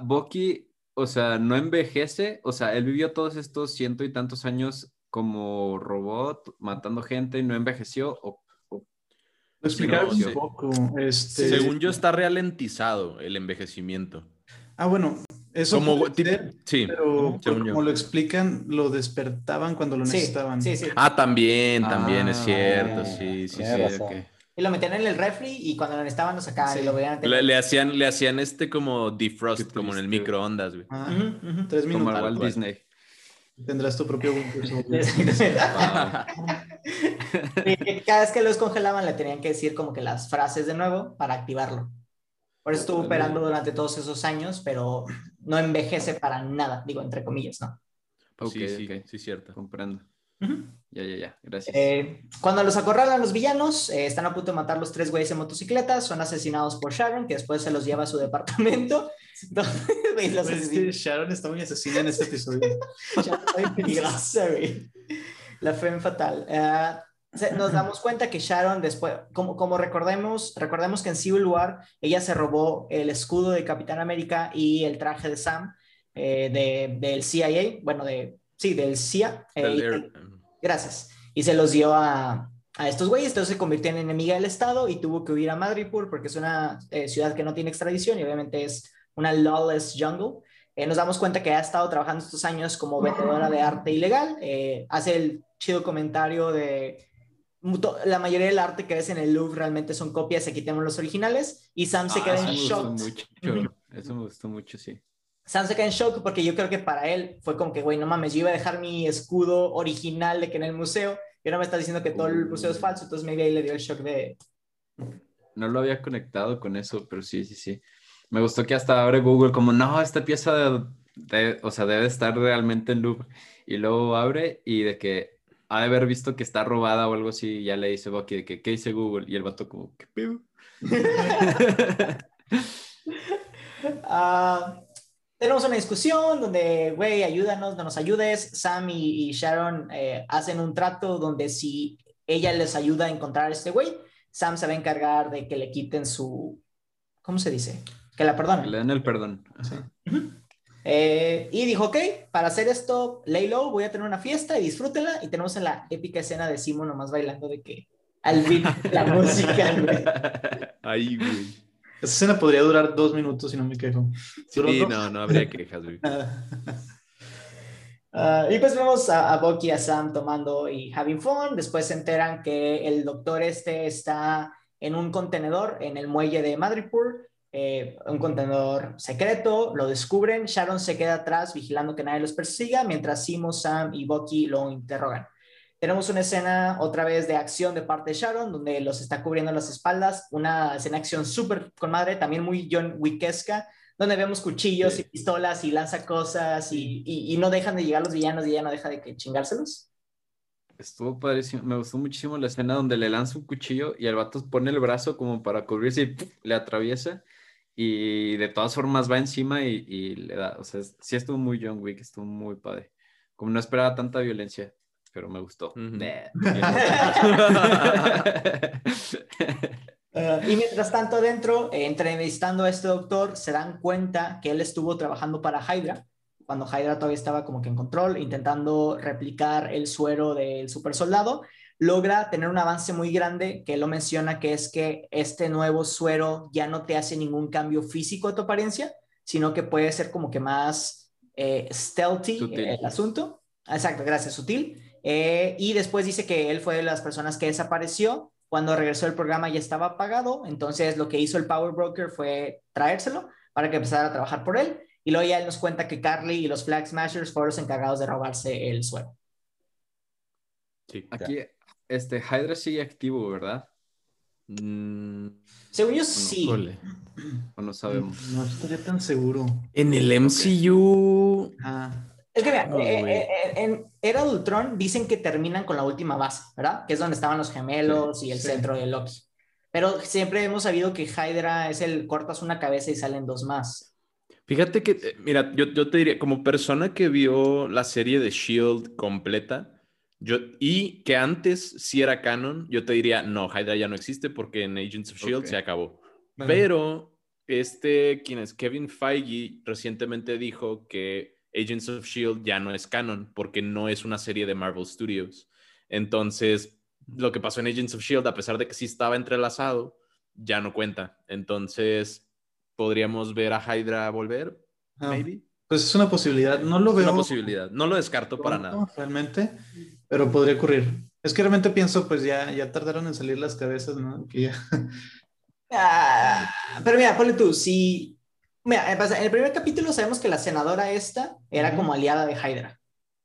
Speaker 5: Bucky o sea, no envejece, o sea, él vivió todos estos ciento y tantos años como robot, matando gente y no envejeció. O,
Speaker 2: Lo explicaron un poco. Este...
Speaker 3: Según yo, está ralentizado el envejecimiento.
Speaker 2: Ah, bueno, eso como, sí, pero como lo explican, lo despertaban cuando lo necesitaban.
Speaker 3: Sí, sí, ah, también, también es cierto, sí, sí, sí.
Speaker 1: Y lo metían en el refri y cuando lo necesitaban lo sacaban y lo veían.
Speaker 3: Le, hacían, le hacían este como defrost, como en el microondas, güey. Ah,
Speaker 2: Tres minutos. Como Walt Disney. Tendrás tu propio *laughs* *laughs*
Speaker 1: Cada vez que los congelaban le tenían que decir como que las frases de nuevo para activarlo. Por eso estuvo operando durante todos esos años, pero no envejece para nada, digo, entre comillas, ¿no?
Speaker 3: sí, sí, sí, cierto.
Speaker 5: Comprendo. Ya, ya, ya, gracias.
Speaker 1: Eh, cuando los acorralan los villanos, eh, están a punto de matar los tres güeyes en motocicletas, son asesinados por Sharon, que después se los lleva a su departamento. *laughs*
Speaker 2: Sharon está muy asesina en este episodio. *laughs* Sharon
Speaker 1: peligrosa, güey. La fe fatal. Uh, nos damos cuenta que Sharon después, como, como recordemos, recordemos que en Civil War ella se robó el escudo de Capitán América y el traje de Sam eh, de, del CIA, bueno, de, sí, del CIA. Eh, gracias. Y se los dio a, a estos güeyes, entonces se convirtió en enemiga del Estado y tuvo que huir a Madripoor porque es una eh, ciudad que no tiene extradición y obviamente es una lawless jungle. nos damos cuenta que ha estado trabajando estos años como vendedora de arte ilegal. hace el chido comentario de la mayoría del arte que ves en el Louvre realmente son copias, aquí tenemos los originales y Sam se ah, queda en shock.
Speaker 5: Eso me gustó mucho, sí.
Speaker 1: Sam se queda en shock porque yo creo que para él fue como que, güey, no mames, yo iba a dejar mi escudo original de que en el museo y ahora me está diciendo que todo el museo es falso, entonces maybe ahí le dio el shock de...
Speaker 5: No lo había conectado con eso, pero sí, sí, sí. Me gustó que hasta abre Google como, no, esta pieza, de, o sea, debe estar realmente en Louvre. Y luego abre y de que ha de haber visto que está robada o algo así, ya le dice Bucky de que, ¿qué dice Google? Y el vato como, ¿qué pedo? *laughs* *laughs*
Speaker 1: Ah tenemos una discusión donde, güey, ayúdanos, no nos ayudes. Sam y, Sharon eh, hacen un trato donde si ella les ayuda a encontrar a este güey, Sam se va a encargar de que le quiten su, ¿cómo se dice? Que la perdonen.
Speaker 5: Le den el perdón.
Speaker 1: Eh, y dijo, ok, para hacer esto, lay low, voy a tener una fiesta y disfrútenla. Y tenemos en la épica escena de Simon nomás bailando de que al beat la *laughs* música, güey.
Speaker 3: Ahí, güey.
Speaker 2: Esa escena podría durar dos minutos y no me quejo.
Speaker 3: Sí, no, no habría quejas, güey. *laughs*
Speaker 1: Uh, y pues vemos a, a Bucky y a Sam tomando y having fun. Después se enteran que el doctor este está en un contenedor en el muelle de Madripoor, eh, un contenedor secreto. Lo descubren. Sharon se queda atrás vigilando que nadie los persiga, mientras Simo, Sam y Bucky lo interrogan. Tenemos una escena otra vez de acción de parte de Sharon, donde los está cubriendo las espaldas, una escena de acción súper con madre, también muy John Wickesca, donde vemos cuchillos y pistolas y lanza cosas y, y, no dejan de llegar los villanos y ya no deja de que chingárselos.
Speaker 5: Estuvo padrísimo, me gustó muchísimo la escena donde le lanza un cuchillo y el vato pone el brazo como para cubrirse y le atraviesa y de todas formas va encima y, y, le da, o sea, sí estuvo muy John Wick, estuvo muy padre, como no esperaba tanta violencia pero me gustó.
Speaker 1: Ah, *laughs* *laughs* y mientras tanto dentro, eh, entrevistando a este doctor, se dan cuenta que él estuvo trabajando para Hydra, cuando Hydra todavía estaba como que en control, intentando replicar el suero del super soldado, logra tener un avance muy grande que él lo menciona, que es que este nuevo suero ya no te hace ningún cambio físico a tu apariencia, sino que puede ser como que más eh, stealthy el asunto. Exacto, gracias, sutil. Eh, y después dice que él fue de las personas que desapareció. Cuando regresó el programa ya estaba apagado, entonces lo que hizo el Power Broker fue traérselo para que empezara a trabajar por él. Y luego ya él nos cuenta que Carly y los Flag Smashers fueron los encargados de robarse el suelo.
Speaker 5: Sí. Aquí, este, Hydra sigue activo, ¿verdad?
Speaker 1: Mm, Según yo, sí. *clears throat*
Speaker 5: O no sabemos.
Speaker 2: No estaría tan seguro.
Speaker 3: En el MCU.
Speaker 1: Es que mira, eh, eh, eh, en Era de Ultron dicen que terminan con la última base, ¿verdad? Que es donde estaban los gemelos y el centro de Loki. Pero siempre hemos sabido que Hydra es el cortas una cabeza y salen dos más.
Speaker 3: Fíjate que, mira, yo, yo te diría, como persona que vio la serie de Shield completa, yo, y que antes sí era canon, yo te diría, no, Hydra ya no existe porque en Agents of Shield se acabó. Pero este, quien es Kevin Feige, recientemente dijo que Agents of Shield ya no es canon porque no es una serie de Marvel Studios. Entonces, lo que pasó en Agents of Shield, a pesar de que sí estaba entrelazado, ya no cuenta. Entonces, podríamos ver a Hydra volver,
Speaker 2: ah, Pues es una posibilidad. No lo veo.
Speaker 3: una posibilidad. No lo descarto para nada.
Speaker 2: Realmente, pero podría ocurrir. Es que realmente pienso, pues ya, ya tardaron en salir las cabezas, ¿no?
Speaker 1: Ah, pero mira, ponle tú, si Mira, en el primer capítulo sabemos que la senadora esta era como aliada de Hydra.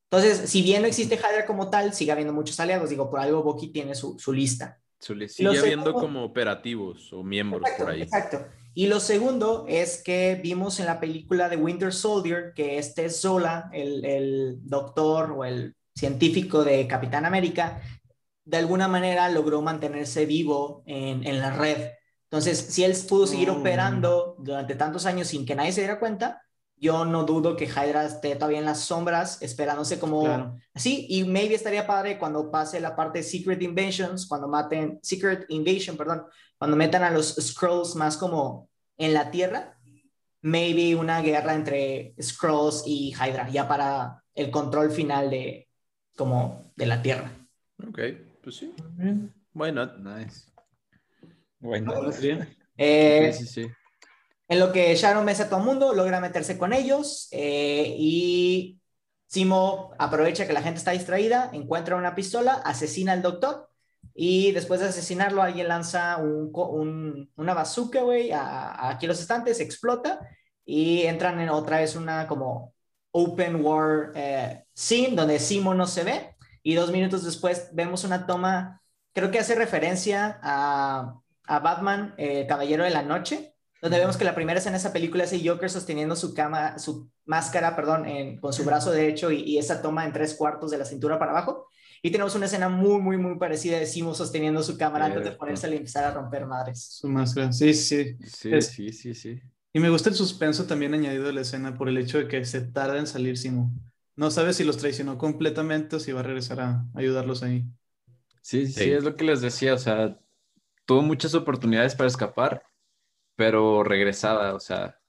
Speaker 1: Entonces, si bien no existe Hydra como tal, sigue habiendo muchos aliados. Digo, por algo Bucky tiene su, su lista.
Speaker 3: Sigue habiendo como operativos o miembros por ahí.
Speaker 1: Exacto. Y lo segundo es que vimos en la película de Winter Soldier que este Zola, el, el doctor o el científico de Capitán América, de alguna manera logró mantenerse vivo en, en la red. Entonces, si él pudo seguir mm. operando durante tantos años sin que nadie se diera cuenta, yo no dudo que Hydra esté todavía en las sombras, esperándose como así. Y maybe estaría padre cuando pase la parte de Secret Invasions, cuando maten, Secret Invasion, perdón, cuando metan a los Scrolls más como en la Tierra, maybe una guerra entre Scrolls y Hydra, ya para el control final de, como, de la Tierra.
Speaker 3: Ok, pues sí. Why not? Nice.
Speaker 1: Not? Eh, sí, sí. En lo que Sharon vence a todo el mundo, logra meterse con ellos eh, y Simo aprovecha que la gente está distraída, encuentra una pistola, asesina al doctor y después de asesinarlo alguien lanza un, una bazooka, güey, a, aquí los estantes, explota y entran en otra vez una como open war eh, scene donde Simo no se ve y dos minutos después vemos una toma, creo que hace referencia a, a Batman, eh, Caballero de la Noche, donde vemos que la primera escena de esa película es el Joker sosteniendo su cama, su máscara, perdón, con su brazo derecho y, y, esa toma en tres cuartos de la cintura para abajo. Y tenemos una escena muy, muy, muy parecida de Simo sosteniendo su cámara antes de ponerse y empezar a romper madres.
Speaker 2: Su máscara, sí, sí.
Speaker 3: Sí, sí, sí, sí.
Speaker 2: Y me gusta el suspenso también añadido a la escena por el hecho de que se tarda en salir Simo. No sabe si los traicionó completamente o si va a regresar a ayudarlos ahí.
Speaker 5: Sí, sí, sí, es lo que les decía, o sea, tuvo muchas oportunidades para escapar pero regresada, o sea,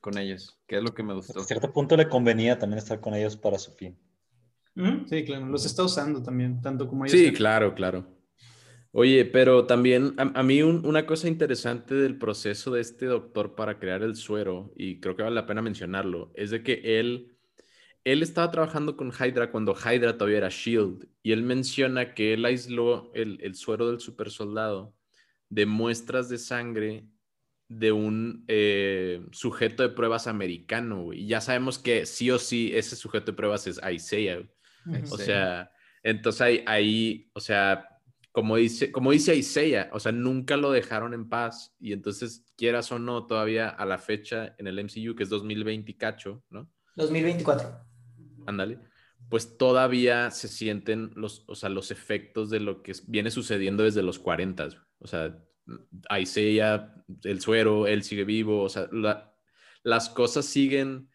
Speaker 5: con ellos, que es lo que me gustó.
Speaker 4: A cierto punto le convenía también estar con ellos para su fin.
Speaker 2: Sí, claro, los está usando también, tanto como
Speaker 3: ellos. Sí, claro, claro. Oye, pero también a, mí una cosa interesante del proceso de este doctor para crear el suero, y creo que vale la pena mencionarlo, es de que él, él estaba trabajando con Hydra cuando Hydra todavía era Shield, y él menciona que él aisló el, el suero del super soldado de muestras de sangre de un eh, sujeto de pruebas americano, Y ya sabemos que sí o sí ese sujeto de pruebas es Isaiah, O sea, entonces ahí, ahí, o sea, como dice, como dice Isaiah, o sea, nunca lo dejaron en paz. Y entonces, quieras o no, todavía a la fecha en el MCU, que es 2020 cacho, ¿no?
Speaker 1: 2024.
Speaker 3: Ándale. Pues todavía se sienten los, o sea, los efectos de lo que viene sucediendo desde los 40. O sea, Isaiah, el suero, él sigue vivo, o sea, las cosas siguen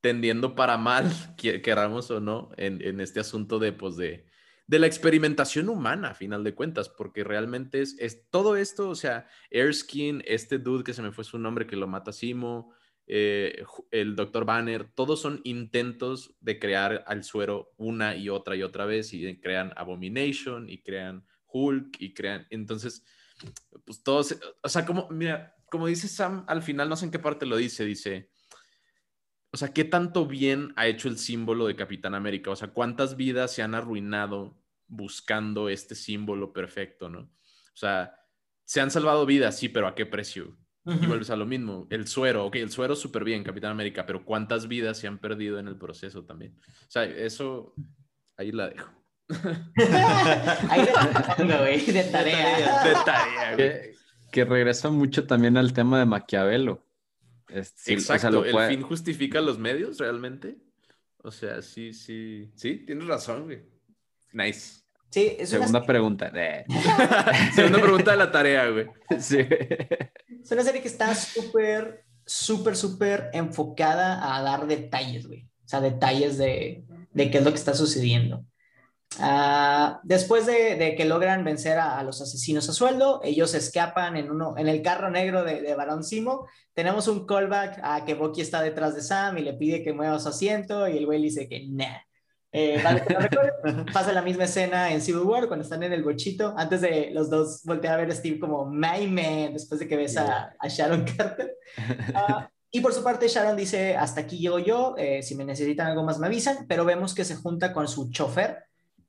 Speaker 3: tendiendo para mal, *laughs* queramos o no, en, este asunto de, pues, de, de la experimentación humana, a final de cuentas, porque realmente es, es todo esto, o sea, Erskine, este dude que se me fue su nombre, que lo mata Simo, eh, el doctor Banner, todos son intentos de crear al suero una y otra y otra vez, y crean Abomination, y crean Hulk, y crean, entonces pues todos, o sea, como, mira, como dice Sam, al final no sé en qué parte lo dice, dice, o sea, ¿qué tanto bien ha hecho el símbolo de Capitán América? O sea, ¿cuántas vidas se han arruinado buscando este símbolo perfecto, no? O sea, se han salvado vidas, sí, pero ¿a qué precio? Y vuelves a lo mismo, el suero, ok, el suero súper bien, Capitán América, pero ¿cuántas vidas se han perdido en el proceso también? O sea, eso, ahí la dejo. *laughs*
Speaker 1: Ahí güey, de tarea.
Speaker 5: De tarea, Que, regresa mucho también al tema de Maquiavelo.
Speaker 3: Exacto, ¿el fin justifica los medios realmente? O sea, sí, sí, sí, tienes razón, güey. Nice.
Speaker 1: Sí,
Speaker 5: Segunda pregunta. *laughs*
Speaker 3: Segunda pregunta de la tarea, güey. *laughs*
Speaker 1: Sí. Es una serie que está súper, súper, súper enfocada a dar detalles, güey. O sea, detalles de, de qué es lo que está sucediendo. Ah, después de, que logran vencer a, los asesinos a sueldo, ellos escapan en, uno, en el carro negro de, de Barón Simo. Tenemos un callback a que Bucky está detrás de Sam y le pide que mueva su asiento y el güey dice que nah. Eh, *laughs* pasa la misma escena en Civil War cuando están en el bochito, antes de los dos voltear a ver a Steve como My Man, después de que ves a, Sharon Carter. *laughs* Ah, y por su parte, Sharon dice, hasta aquí llego yo, eh, si me necesitan algo más me avisan, pero vemos que se junta con su chofer,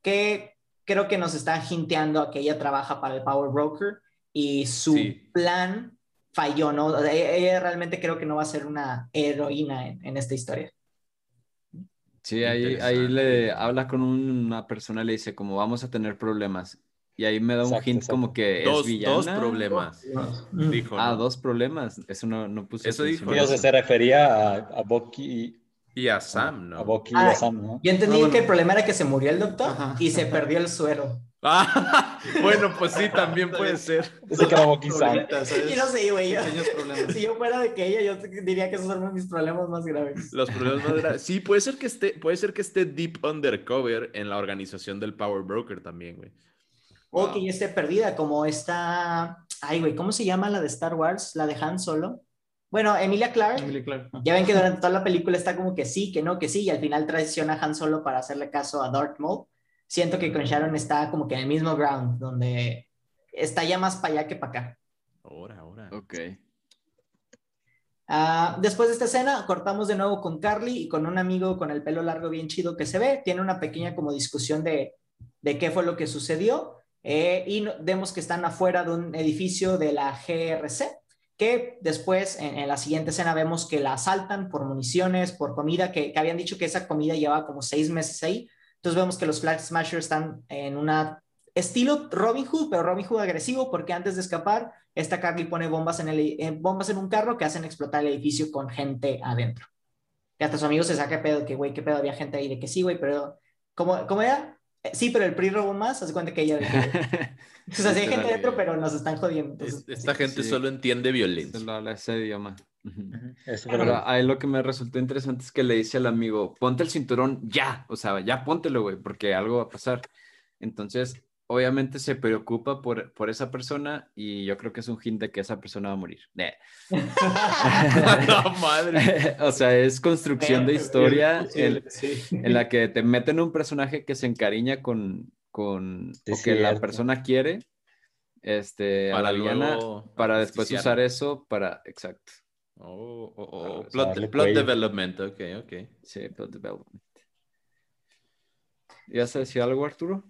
Speaker 1: que creo que nos está hinteando a que ella trabaja para el Power Broker y su plan falló, ¿no? Ella realmente creo que no va a ser una heroína en, esta historia.
Speaker 5: Sí, ahí, ahí le habla con una persona y le dice como vamos a tener problemas. Y ahí me da un hint como que
Speaker 3: dos,
Speaker 5: es villana.
Speaker 3: Dos problemas, dijo.
Speaker 5: Ah, dos problemas. Eso no, no puse.
Speaker 3: Eso dijo.
Speaker 4: se refería a, a Bucky
Speaker 3: y a Sam, ¿no?
Speaker 4: A Bucky y a ah, Sam, ¿no?
Speaker 1: Yo entendí que el problema era que se murió el doctor y se perdió el suero. *laughs*
Speaker 3: Ah, bueno, pues sí, también puede ser.
Speaker 4: Ese que era Bucky Sam. *laughs*
Speaker 1: Y no sé, güey. Si yo fuera de que ella, yo diría que esos son mis problemas más graves.
Speaker 3: Los problemas más graves. Sí, puede ser que esté, puede ser que esté deep undercover en la organización del Power Broker también, güey.
Speaker 1: O que esté perdida, como esta. Ay, güey, ¿cómo se llama la de Star Wars? La de Han Solo. Bueno, Emilia Clark. Ya ven que durante toda la película está como que sí, que no, que sí, y al final traiciona a Han Solo para hacerle caso a Darth Maul. Siento que con Sharon está como que en el mismo ground, donde está ya más para allá que para acá.
Speaker 3: Ahora, ahora.
Speaker 5: Ok.
Speaker 1: Ah, después de esta escena, cortamos de nuevo con Carly y con un amigo con el pelo largo bien chido que se ve. Tiene una pequeña como discusión de, de qué fue lo que sucedió. Eh, y vemos que están afuera de un edificio de la GRC que después en, la siguiente escena vemos que la asaltan por municiones, por comida, que, habían dicho que esa comida llevaba como seis meses ahí. Entonces vemos que los Flag Smashers están en un estilo Robin Hood, pero Robin Hood agresivo, porque antes de escapar, esta Carly pone bombas en, el, bombas en un carro que hacen explotar el edificio con gente adentro. Y hasta su amigo se saca pedo, que güey, qué pedo, había gente ahí, de que sí, güey, pero ¿cómo, ¿cómo era? Sí, pero el PRI robó más, hace cuenta que ella... *laughs* o sea, hay gente dentro, pero nos están jodiendo.
Speaker 3: Esta gente solo entiende violencia.
Speaker 5: Solo habla ese idioma. Pero ahí lo que me resultó interesante es que le dice al amigo, ponte el cinturón ya, o sea, ya póntelo, güey, porque algo va a pasar. Entonces, obviamente se preocupa por, por esa persona y yo creo que es un hint de que esa persona va a morir.
Speaker 3: no, madre. *laughs* *laughs*
Speaker 5: o sea, es construcción de historia en la que te meten un personaje que se encariña con, con o que la persona quiere este, para a la para después usar eso para, exacto.
Speaker 3: Oh, oh, oh. Plot, development, ok, ok.
Speaker 5: Sí, plot development. ¿Ya se decía algo, Arturo?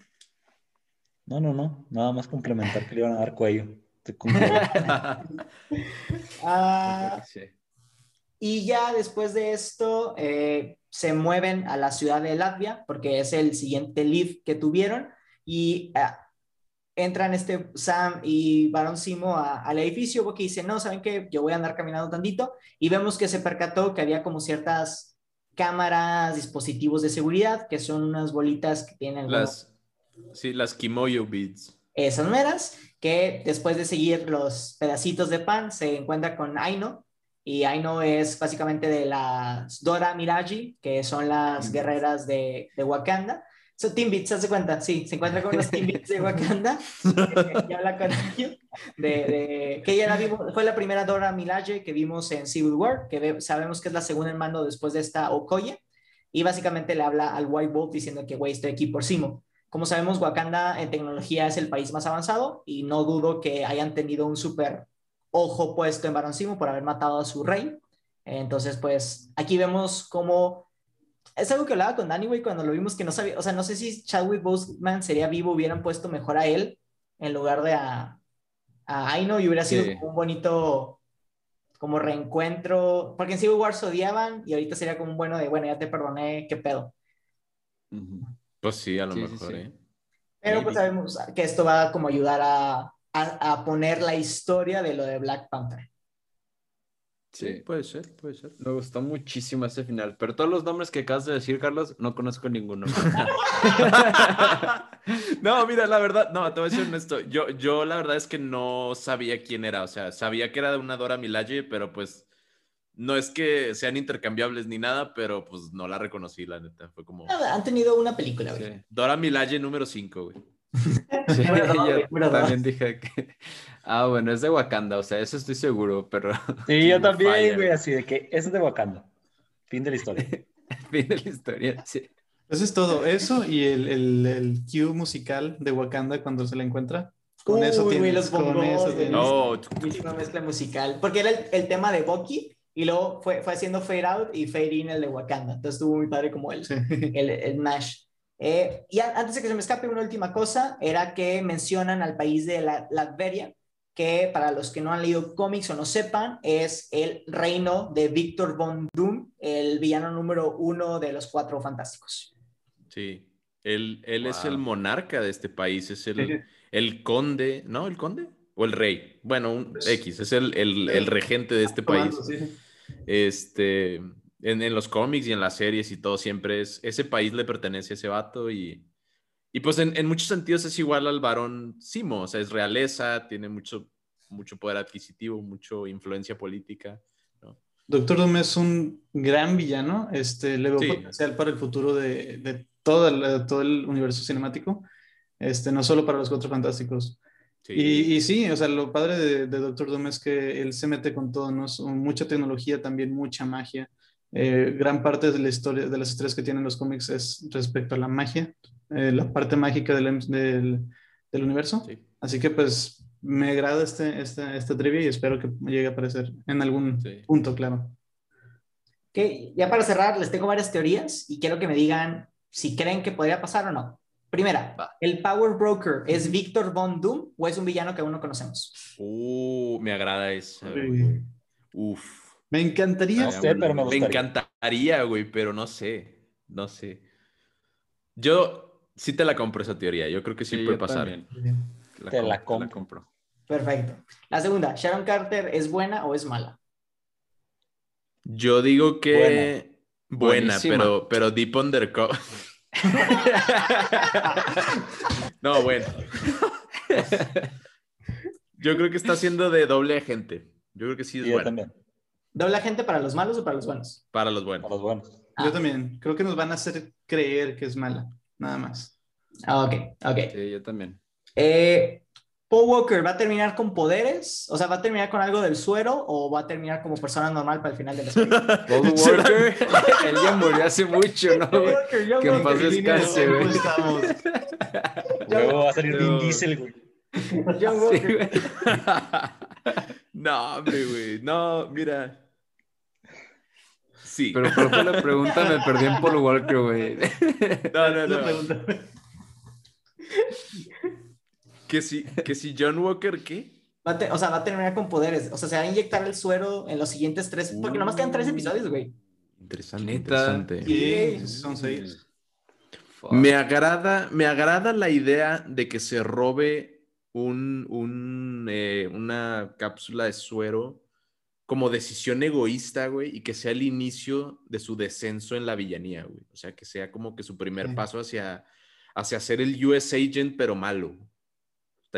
Speaker 4: No, no, no. Nada más complementar que le iban a dar cuello. *laughs* *laughs*
Speaker 1: Ah, y ya después de esto eh, se mueven a la ciudad de Latvia porque es el siguiente lead que tuvieron y ah, entran este Sam y Baron Simo al edificio porque dice, no, ¿saben qué? Yo voy a andar caminando tantito y vemos que se percató que había como ciertas cámaras, dispositivos de seguridad, que son unas bolitas que tienen...
Speaker 3: Las, Sí, las Kimoyo Beads.
Speaker 1: Esas meras, que después de seguir los pedacitos de pan se encuentra con Aino. Y Aino es básicamente de las Dora Miraji, que son las guerreras de, de Wakanda. So, Team Beats, ¿se cuenta? Sí, se encuentra con los Team Beats de Wakanda y habla con ellos. De, que ella fue la primera Dora Milaje que vimos en Civil War, que sabemos que es la segunda en mando después de esta Okoye. Y básicamente le habla al White Wolf diciendo que, güey, estoy aquí por Simo. Como sabemos, Wakanda en tecnología es el país más avanzado y no dudo que hayan tenido un súper ojo puesto en Baron por haber matado a su rey. Entonces, pues aquí vemos cómo... Es algo que hablaba con Danny, güey, cuando lo vimos que no sabía, o sea, no sé si Chadwick Boseman sería vivo, hubieran puesto mejor a él en lugar de a, a Aino y hubiera sido como un bonito como reencuentro, porque en Civil War se odiaban y ahorita sería como un bueno de, bueno, ya te perdoné, qué pedo.
Speaker 3: Pues sí, a lo mejor, ¿eh?
Speaker 1: Pero pues sabemos que esto va como ayudar a, a, poner la historia de lo de Black Panther.
Speaker 3: Sí, puede ser, puede ser.
Speaker 5: Me gustó muchísimo ese final, pero todos los nombres que acabas de decir, Carlos, no conozco ninguno. *laughs*
Speaker 3: no, mira, la verdad, no, te voy a decir honesto, yo, yo la verdad es que no sabía quién era, o sea, sabía que era de una Dora Milaje, pero pues no es que sean intercambiables ni nada, pero pues no la reconocí, la neta. Fue como.
Speaker 1: Han tenido una película, güey.
Speaker 3: Dora Milaje número 5, güey. *laughs*
Speaker 5: Sí, yo también dije que. Ah, bueno, es de Wakanda, o sea, eso estoy seguro, pero.
Speaker 4: Sí, yo *laughs* también, güey, así de que es de Wakanda. Fin de la historia. *laughs*
Speaker 5: fin de la historia, sí.
Speaker 2: Eso es todo. Eso y el, el, el cue musical de Wakanda cuando se la encuentra. Con eso tiene.
Speaker 1: Los con eso tiene. No. mezcla musical. Porque era el, el tema de Bucky y luego fue, fue haciendo fade out y fade in el de Wakanda. Entonces estuvo muy padre como el, el, el Nash. Eh, y antes de que se me escape una última cosa, era que mencionan al país de la, Latveria, que para los que no han leído cómics o no sepan, es el reino de Victor Von Doom, el villano número uno de los Cuatro Fantásticos.
Speaker 3: Sí. Él, él es el monarca de este país, es el, el conde, ¿no? ¿El conde? O el rey. Bueno, un pues, X, es el, el, el regente de este país. Este, en, en, los cómics y en las series y todo, siempre es, ese país le pertenece a ese vato y, y pues en, en muchos sentidos es igual al varón Simo, o sea, es realeza, tiene mucho, mucho poder adquisitivo, mucha influencia política.
Speaker 2: Doctor Doom es un gran villano, este, le veo potencial para el futuro de, de todo, el, todo el universo cinemático, este, no solo para los Cuatro Fantásticos. Y, y, sí, o sea, lo padre de, de, Doctor Doom es que él se mete con todo, ¿no? Mucha tecnología, también mucha magia. Eh, gran parte de la historia, de las historias que tienen los cómics es respecto a la magia, eh, la parte mágica del, del, del universo. Así que pues me agrada este, este, esta trivia y espero que llegue a aparecer en algún punto, claro.
Speaker 1: Okay. Ya para cerrar, les tengo varias teorías y quiero que me digan si creen que podría pasar o no. Primera, ¿el Power Broker es Victor Von Doom o es un villano que aún no conocemos?
Speaker 3: Uh, me agrada eso.
Speaker 2: Uf. Me encantaría.
Speaker 3: pero me, me encantaría, güey, pero no sé. No sé. Yo sí te la compro esa teoría. Yo creo que sí, puede pasar.
Speaker 4: te la compro.
Speaker 1: Perfecto. La segunda, ¿Sharon Carter es buena o es mala?
Speaker 3: Yo digo que buena, pero, pero Deep Undercover. *laughs* no, bueno. Yo creo que está haciendo de doble agente. Yo creo que sí es bueno. también.
Speaker 1: ¿Doble agente para los malos o para los buenos?
Speaker 3: Para los buenos.
Speaker 4: Para los buenos.
Speaker 2: Yo ah. también. Creo que nos van a hacer creer que es mala. Nada más.
Speaker 1: Ah, ok, ok.
Speaker 5: Sí, yo también.
Speaker 1: Eh, Paul Walker va a terminar con poderes, o sea, va a terminar con algo del suero o va a terminar como persona normal para el final de la serie. *laughs*
Speaker 5: Paul Walker, *laughs* él ya murió hace mucho, ¿no? Paul Walker, que en paz descanse, güey. *laughs*
Speaker 4: Luego va a salir Vin Diesel, güey. John Walker.
Speaker 3: no, hombre, güey. No, mira. Sí.
Speaker 5: Pero por la pregunta me perdí en Paul Walker, güey.
Speaker 3: No, no, no. Que si, que si John Walker, ¿qué?
Speaker 1: o sea, va a terminar con poderes. O sea, se va a inyectar el suero en los siguientes tres. Porque nomás quedan tres episodios, güey.
Speaker 3: Interesante. interesante.
Speaker 2: Sí, son seis.
Speaker 3: Me agrada, me agrada la idea de que se robe un, un eh, una cápsula de suero como decisión egoísta, güey, y que sea el inicio de su descenso en la villanía, güey. O sea, que sea como que su primer paso hacia, hacia ser el US Agent, pero malo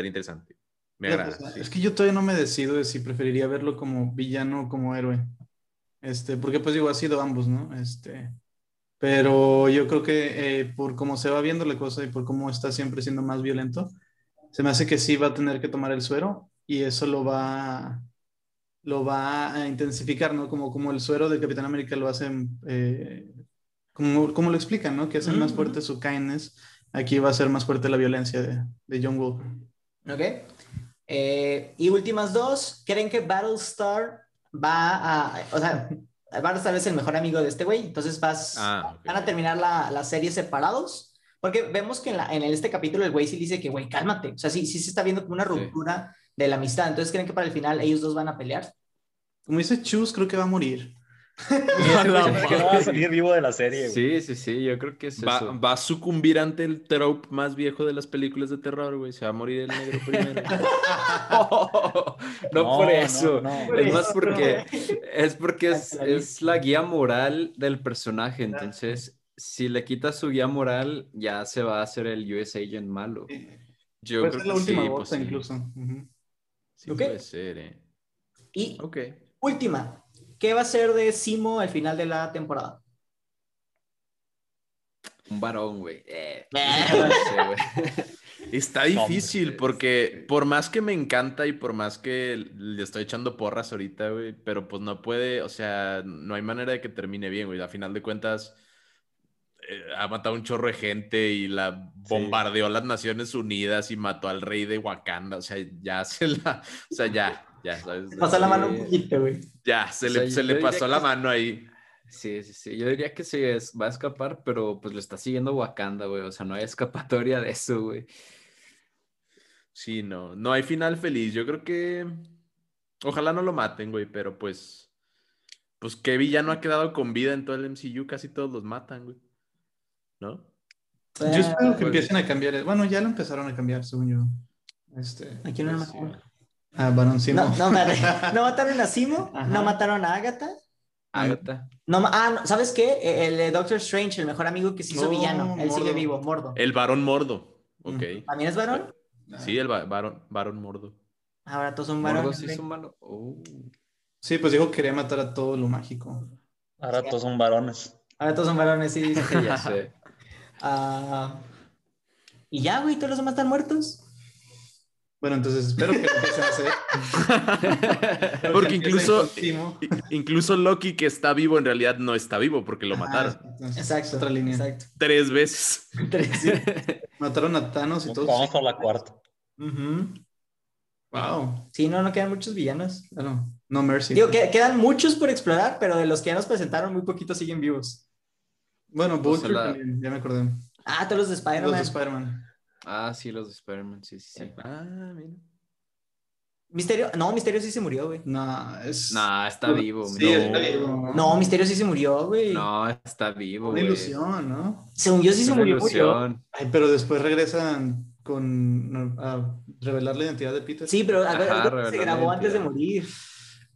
Speaker 3: interesante. Me agrada.
Speaker 2: Pues, es que yo todavía no me decido de si preferiría verlo como villano o como héroe. Este, porque pues digo, ha sido ambos, ¿no? Este, pero yo creo que eh, por cómo se va viendo la cosa y por cómo está siempre siendo más violento, se me hace que sí va a tener que tomar el suero y eso lo va, lo va a intensificar, ¿no? Como, como el suero de Capitán América lo hacen, eh, como, como lo explican, ¿no? Que hacen más fuerte su kindness, aquí va a ser más fuerte la violencia de, de John Walker.
Speaker 1: ¿Ok? Eh, y últimas dos, ¿creen que Battlestar va a... O sea, Battlestar es el mejor amigo de este güey, entonces vas, ah, van a terminar la, la, serie separados? Porque vemos que en, la, en este capítulo el güey sí dice que, güey, cálmate. O sea, sí, sí se está viendo como una ruptura de la amistad. Entonces, ¿creen que para el final ellos dos van a pelear?
Speaker 2: Como dice Chus, creo que va a morir. *laughs*
Speaker 4: va a salir vivo de la serie.
Speaker 5: Sí, sí, sí, yo creo que es
Speaker 3: va, Va a sucumbir ante el trope más viejo de las películas de terror, güey. Se va a morir el negro primero. *laughs*
Speaker 5: no, por eso. es más porque es porque es, es, la guía moral del personaje. Entonces, si le quitas su guía moral, ya se va a hacer el US Agent malo.
Speaker 2: Yo creo que la última sí, pues incluso.
Speaker 3: Sí puede ser, eh.
Speaker 1: Y okay. última, ¿Qué va a ser de Simo al final de la temporada?
Speaker 5: Un varón, güey. Eh,
Speaker 3: Está difícil porque por más que me encanta y por más que le estoy echando porras ahorita, güey, pero pues no puede, o sea, no hay manera de que termine bien, güey. A final de cuentas, eh, ha matado un chorro de gente y la bombardeó las Naciones Unidas y mató al rey de Wakanda, o sea, ya se la, o sea, ya, ya, ¿sabes?
Speaker 1: pasó la mano un poquito, güey.
Speaker 3: Ya, se le, se le pasó la mano ahí.
Speaker 5: Sí, sí, sí. Yo diría que sí va a escapar, pero pues lo está siguiendo Wakanda, güey. O sea, no hay escapatoria de eso, güey.
Speaker 3: Sí, no. No hay final feliz. Yo creo que. Ojalá no lo maten, güey, pero pues. Pues qué villano ha quedado con vida en todo el MCU. Casi todos los matan, güey. ¿No?
Speaker 2: Yo espero que empiecen a cambiar. Bueno, ya lo empezaron a cambiar, según yo. Este,
Speaker 1: Aquí no pues, lo
Speaker 2: Ah, Baron Simo.
Speaker 1: No, no, *laughs* no mataron a Simo, no mataron a Agatha.
Speaker 5: Agatha.
Speaker 1: No, ah, ¿sabes qué? E, el, Doctor Strange, el mejor amigo que se hizo villano. Él sigue vivo, Mordo.
Speaker 3: El varón Mordo. Ok.
Speaker 1: ¿También es varón?
Speaker 3: Sí, el varón, varón Mordo.
Speaker 1: Ahora todos son varones.
Speaker 5: sí son malos. Oh.
Speaker 2: Sí, pues dijo que quería matar a todo lo mágico.
Speaker 4: Ahora todos son varones.
Speaker 1: Ahora todos son varones, sí. *laughs*
Speaker 5: ya sé.
Speaker 1: Uh, *laughs* y ya, güey, todos los demás están muertos.
Speaker 2: Bueno, entonces *laughs* espero que lo empiecen a
Speaker 3: hacer. porque incluso, incluso Loki que está vivo en realidad no está vivo porque lo mataron.
Speaker 1: exacto. Otra línea. Exacto.
Speaker 3: Tres veces. *laughs* *laughs*
Speaker 2: Mataron a Thanos y todo.
Speaker 4: Vamos a la cuarta.
Speaker 2: Wow.
Speaker 1: Sí, no, no quedan muchos villanos.
Speaker 2: No, no mercy.
Speaker 1: Digo, que, quedan muchos por explorar, pero de los que ya nos presentaron, muy poquitos siguen vivos.
Speaker 2: Bueno, Vulture también, ya me acordé.
Speaker 1: Ah, todos los de Spider-Man.
Speaker 2: Los de Spider-Man.
Speaker 5: Ah, sí, los de Spider-Man, sí, sí. Ah,
Speaker 1: mira. Misterio, no, Misterio sí se murió, güey.
Speaker 2: No, es.
Speaker 5: No, está vivo.
Speaker 2: Sí, no. está vivo.
Speaker 1: No, Misterio sí se murió, güey.
Speaker 5: No, está vivo.
Speaker 2: Una ilusión, ¿no?
Speaker 1: Según yo sí se murió.
Speaker 5: Ilusión.
Speaker 2: Ay, pero después regresan con a revelar la identidad de Peter.
Speaker 1: Sí, pero a ver, se grabó antes de morir.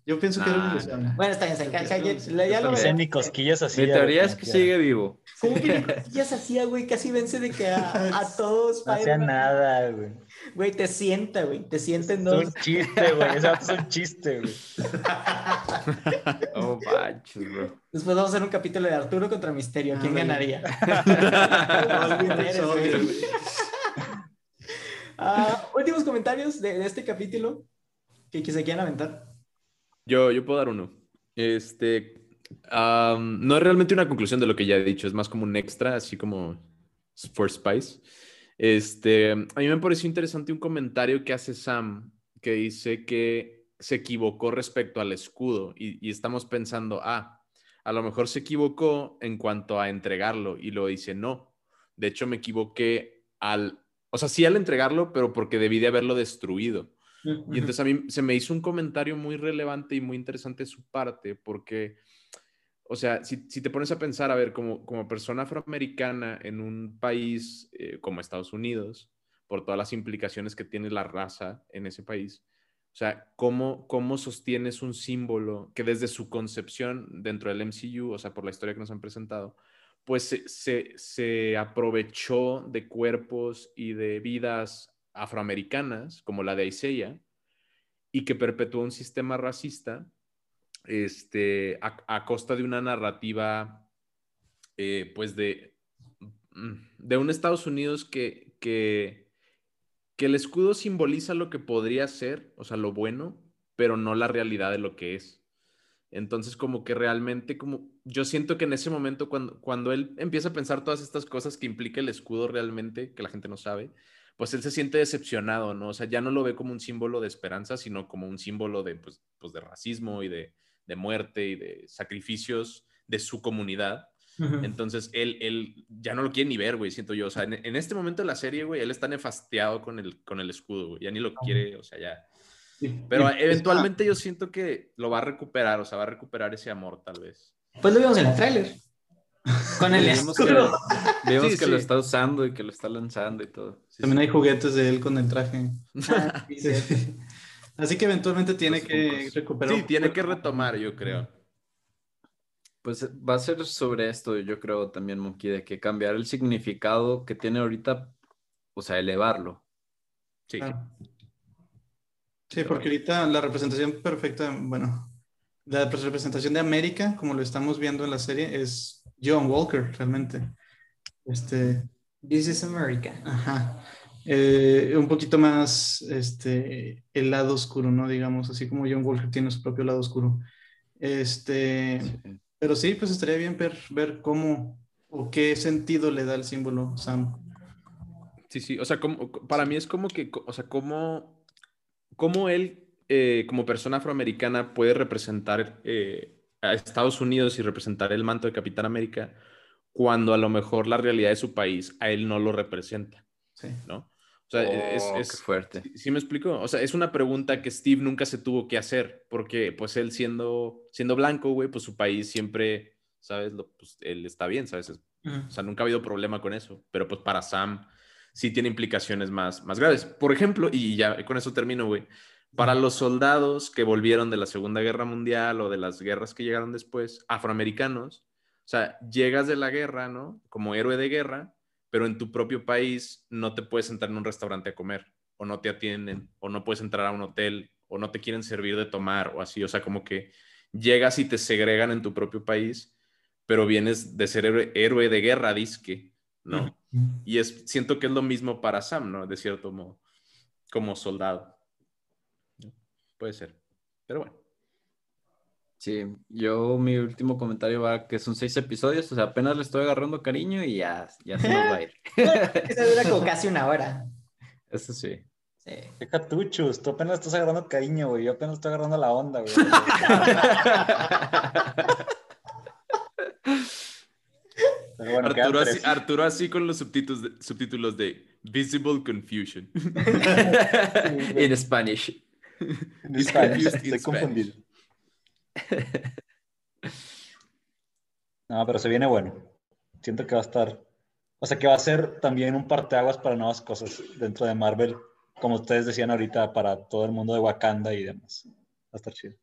Speaker 2: Yo pienso que era una ilusión.
Speaker 1: Bueno, está bien, se encaja. Ya, lo
Speaker 4: veo. ni cosquillas así.
Speaker 5: Mi teoría es que sigue vivo.
Speaker 1: ¿Cómo que *laughs* ni cosquillas hacía, güey? Casi vence de que a, a *laughs* todos.
Speaker 4: No hacía nada, güey.
Speaker 1: Güey, te sienta, güey. Te sienta en dos.
Speaker 4: Es un chiste, güey. Eso es un *laughs* chiste, güey.
Speaker 5: oh, manches, bro.
Speaker 1: Después vamos a hacer un capítulo de Arturo contra Misterio. ¿Quién ganaría? Ah, últimos comentarios de, de este capítulo que, que se quieran aventar.
Speaker 3: Yo, yo puedo dar uno. Este, no es realmente una conclusión de lo que ya he dicho, es más como un extra, así como for Spice. Este, a mí me pareció interesante un comentario que hace Sam, que dice que se equivocó respecto al escudo y, y estamos pensando, ah, a lo mejor se equivocó en cuanto a entregarlo y lo dice, no, de hecho me equivoqué al, o sea, sí al entregarlo, pero porque debí de haberlo destruido. Y entonces a mí se me hizo un comentario muy relevante y muy interesante su parte, porque, o sea, si, te pones a pensar, a ver, como, como persona afroamericana en un país eh, como Estados Unidos, por todas las implicaciones que tiene la raza en ese país, o sea, ¿cómo, cómo sostienes un símbolo que desde su concepción dentro del MCU, o sea, por la historia que nos han presentado, pues se, se, se aprovechó de cuerpos y de vidas afroamericanas, como la de Isaiah, y que perpetuó un sistema racista este, a, costa de una narrativa, eh, pues, de, de un Estados Unidos que, que, que el escudo simboliza lo que podría ser, o sea, lo bueno, pero no la realidad de lo que es. Entonces, como que realmente, como yo siento que en ese momento, cuando, cuando él empieza a pensar todas estas cosas que implica el escudo realmente, que la gente no sabe, pues él se siente decepcionado, ¿no? O sea, ya no lo ve como un símbolo de esperanza, sino como un símbolo de, pues, pues de racismo y de, de, muerte y de sacrificios de su comunidad. Entonces, él, él ya no lo quiere ni ver, güey, siento yo. O sea, en, este momento de la serie, güey, él está nefasteado con el, con el escudo, güey. Ya ni lo quiere, o sea, ya. Pero eventualmente yo siento que lo va a recuperar, o sea, va a recuperar ese amor, tal vez.
Speaker 1: Pues lo vimos en el tráiler. Con el
Speaker 5: vemos que, vemos que lo está usando y que lo está lanzando y todo.
Speaker 2: También hay juguetes de él con el traje. Ah, Así que eventualmente tiene que recuperar.
Speaker 3: Sí, tiene que retomar, yo creo.
Speaker 5: Pues va a ser sobre esto, yo creo también, Monkey, de que cambiar el significado que tiene ahorita, o sea, elevarlo.
Speaker 3: Sí.
Speaker 2: Sí, porque ahorita la representación perfecta, bueno, la representación de América, como lo estamos viendo en la serie, es John Walker, realmente. Este,
Speaker 1: This is America.
Speaker 2: Ajá. Eh, un poquito más este, el lado oscuro, ¿no? Digamos, así como John Walker tiene su propio lado oscuro. Este, Pero sí, pues estaría bien ver, ver cómo o qué sentido le da el símbolo Sam.
Speaker 3: Sí, sí, o sea, como, para mí es como que, o sea, cómo, cómo él, eh, como persona afroamericana, puede representar eh, a Estados Unidos y representar el manto de Capitán América cuando a lo mejor la realidad de su país a él no lo representa.
Speaker 2: Sí.
Speaker 3: ¿No? O sea, es,
Speaker 5: oh, es fuerte.
Speaker 3: ¿sí, me explico? O sea, es una pregunta que Steve nunca se tuvo que hacer, porque pues él siendo, siendo blanco, güey, pues su país siempre ¿sabes? pues, él está bien, ¿sabes? O sea, nunca ha habido problema con eso, pero pues para Sam sí tiene implicaciones más, más graves. Por ejemplo, y ya con eso termino, güey, para los soldados que volvieron de la Segunda Guerra Mundial o de las guerras que llegaron después, afroamericanos, o sea, llegas de la guerra, ¿no? Como héroe de guerra, pero en tu propio país no te puedes entrar en un restaurante a comer, o no te atienden, o no puedes entrar a un hotel, o no te quieren servir de tomar, o así, o sea, como que llegas y te segregan en tu propio país, pero vienes de ser héroe, de guerra, disque, ¿no? Y es, siento que es lo mismo para Sam, ¿no? De cierto modo, como soldado. Puede ser, pero bueno.
Speaker 5: Sí, yo mi último comentario va que son seis episodios, o sea, apenas le estoy agarrando cariño y ya, ya se nos va a ir. *laughs*
Speaker 1: Eso dura como casi una hora.
Speaker 5: Eso sí.
Speaker 4: Sí. Deja tú, Chus, tú apenas estás agarrando cariño, güey. Yo apenas estoy agarrando la onda, güey. *laughs*
Speaker 3: bueno, Arturo, así, Arturo, así, con los subtítulos de, subtítulos de Visible Confusion. *laughs*
Speaker 5: en Spanish.
Speaker 4: En *laughs* Spanish, estoy confundido. *laughs* No, pero se viene bueno. Siento que va a estar. O sea, que va a ser también un parteaguas para nuevas cosas dentro de Marvel, como ustedes decían ahorita, para todo el mundo de Wakanda y demás. Va a estar chido.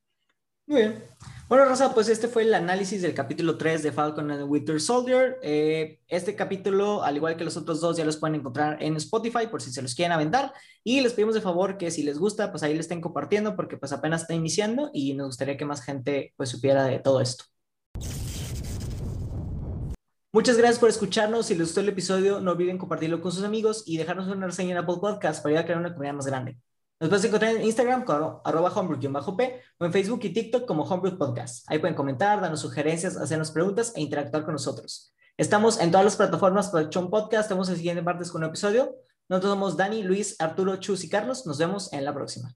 Speaker 1: Muy bien. Bueno, Rosa, pues este fue el análisis del capítulo 3 de Falcon and the Winter Soldier. Eh, este capítulo, al igual que los otros dos, ya los pueden encontrar en Spotify por si se los quieren aventar. Y les pedimos de favor que si les gusta, pues ahí le estén compartiendo porque pues apenas está iniciando y nos gustaría que más gente pues supiera de todo esto. Muchas gracias por escucharnos. Si les gustó el episodio, no olviden compartirlo con sus amigos y dejarnos una reseña en Apple Podcast para ayudar a crear una comunidad más grande. Nos puedes encontrar en Instagram como arroba homebrew-p o en Facebook y TikTok como Homebrew Podcast. Ahí pueden comentar, darnos sugerencias, hacernos preguntas e interactuar con nosotros. Estamos en todas las plataformas para Chon Podcast. Estamos en siguiente partes con un episodio. Nosotros somos Dani, Luis, Arturo, Chus y Carlos. Nos vemos en la próxima.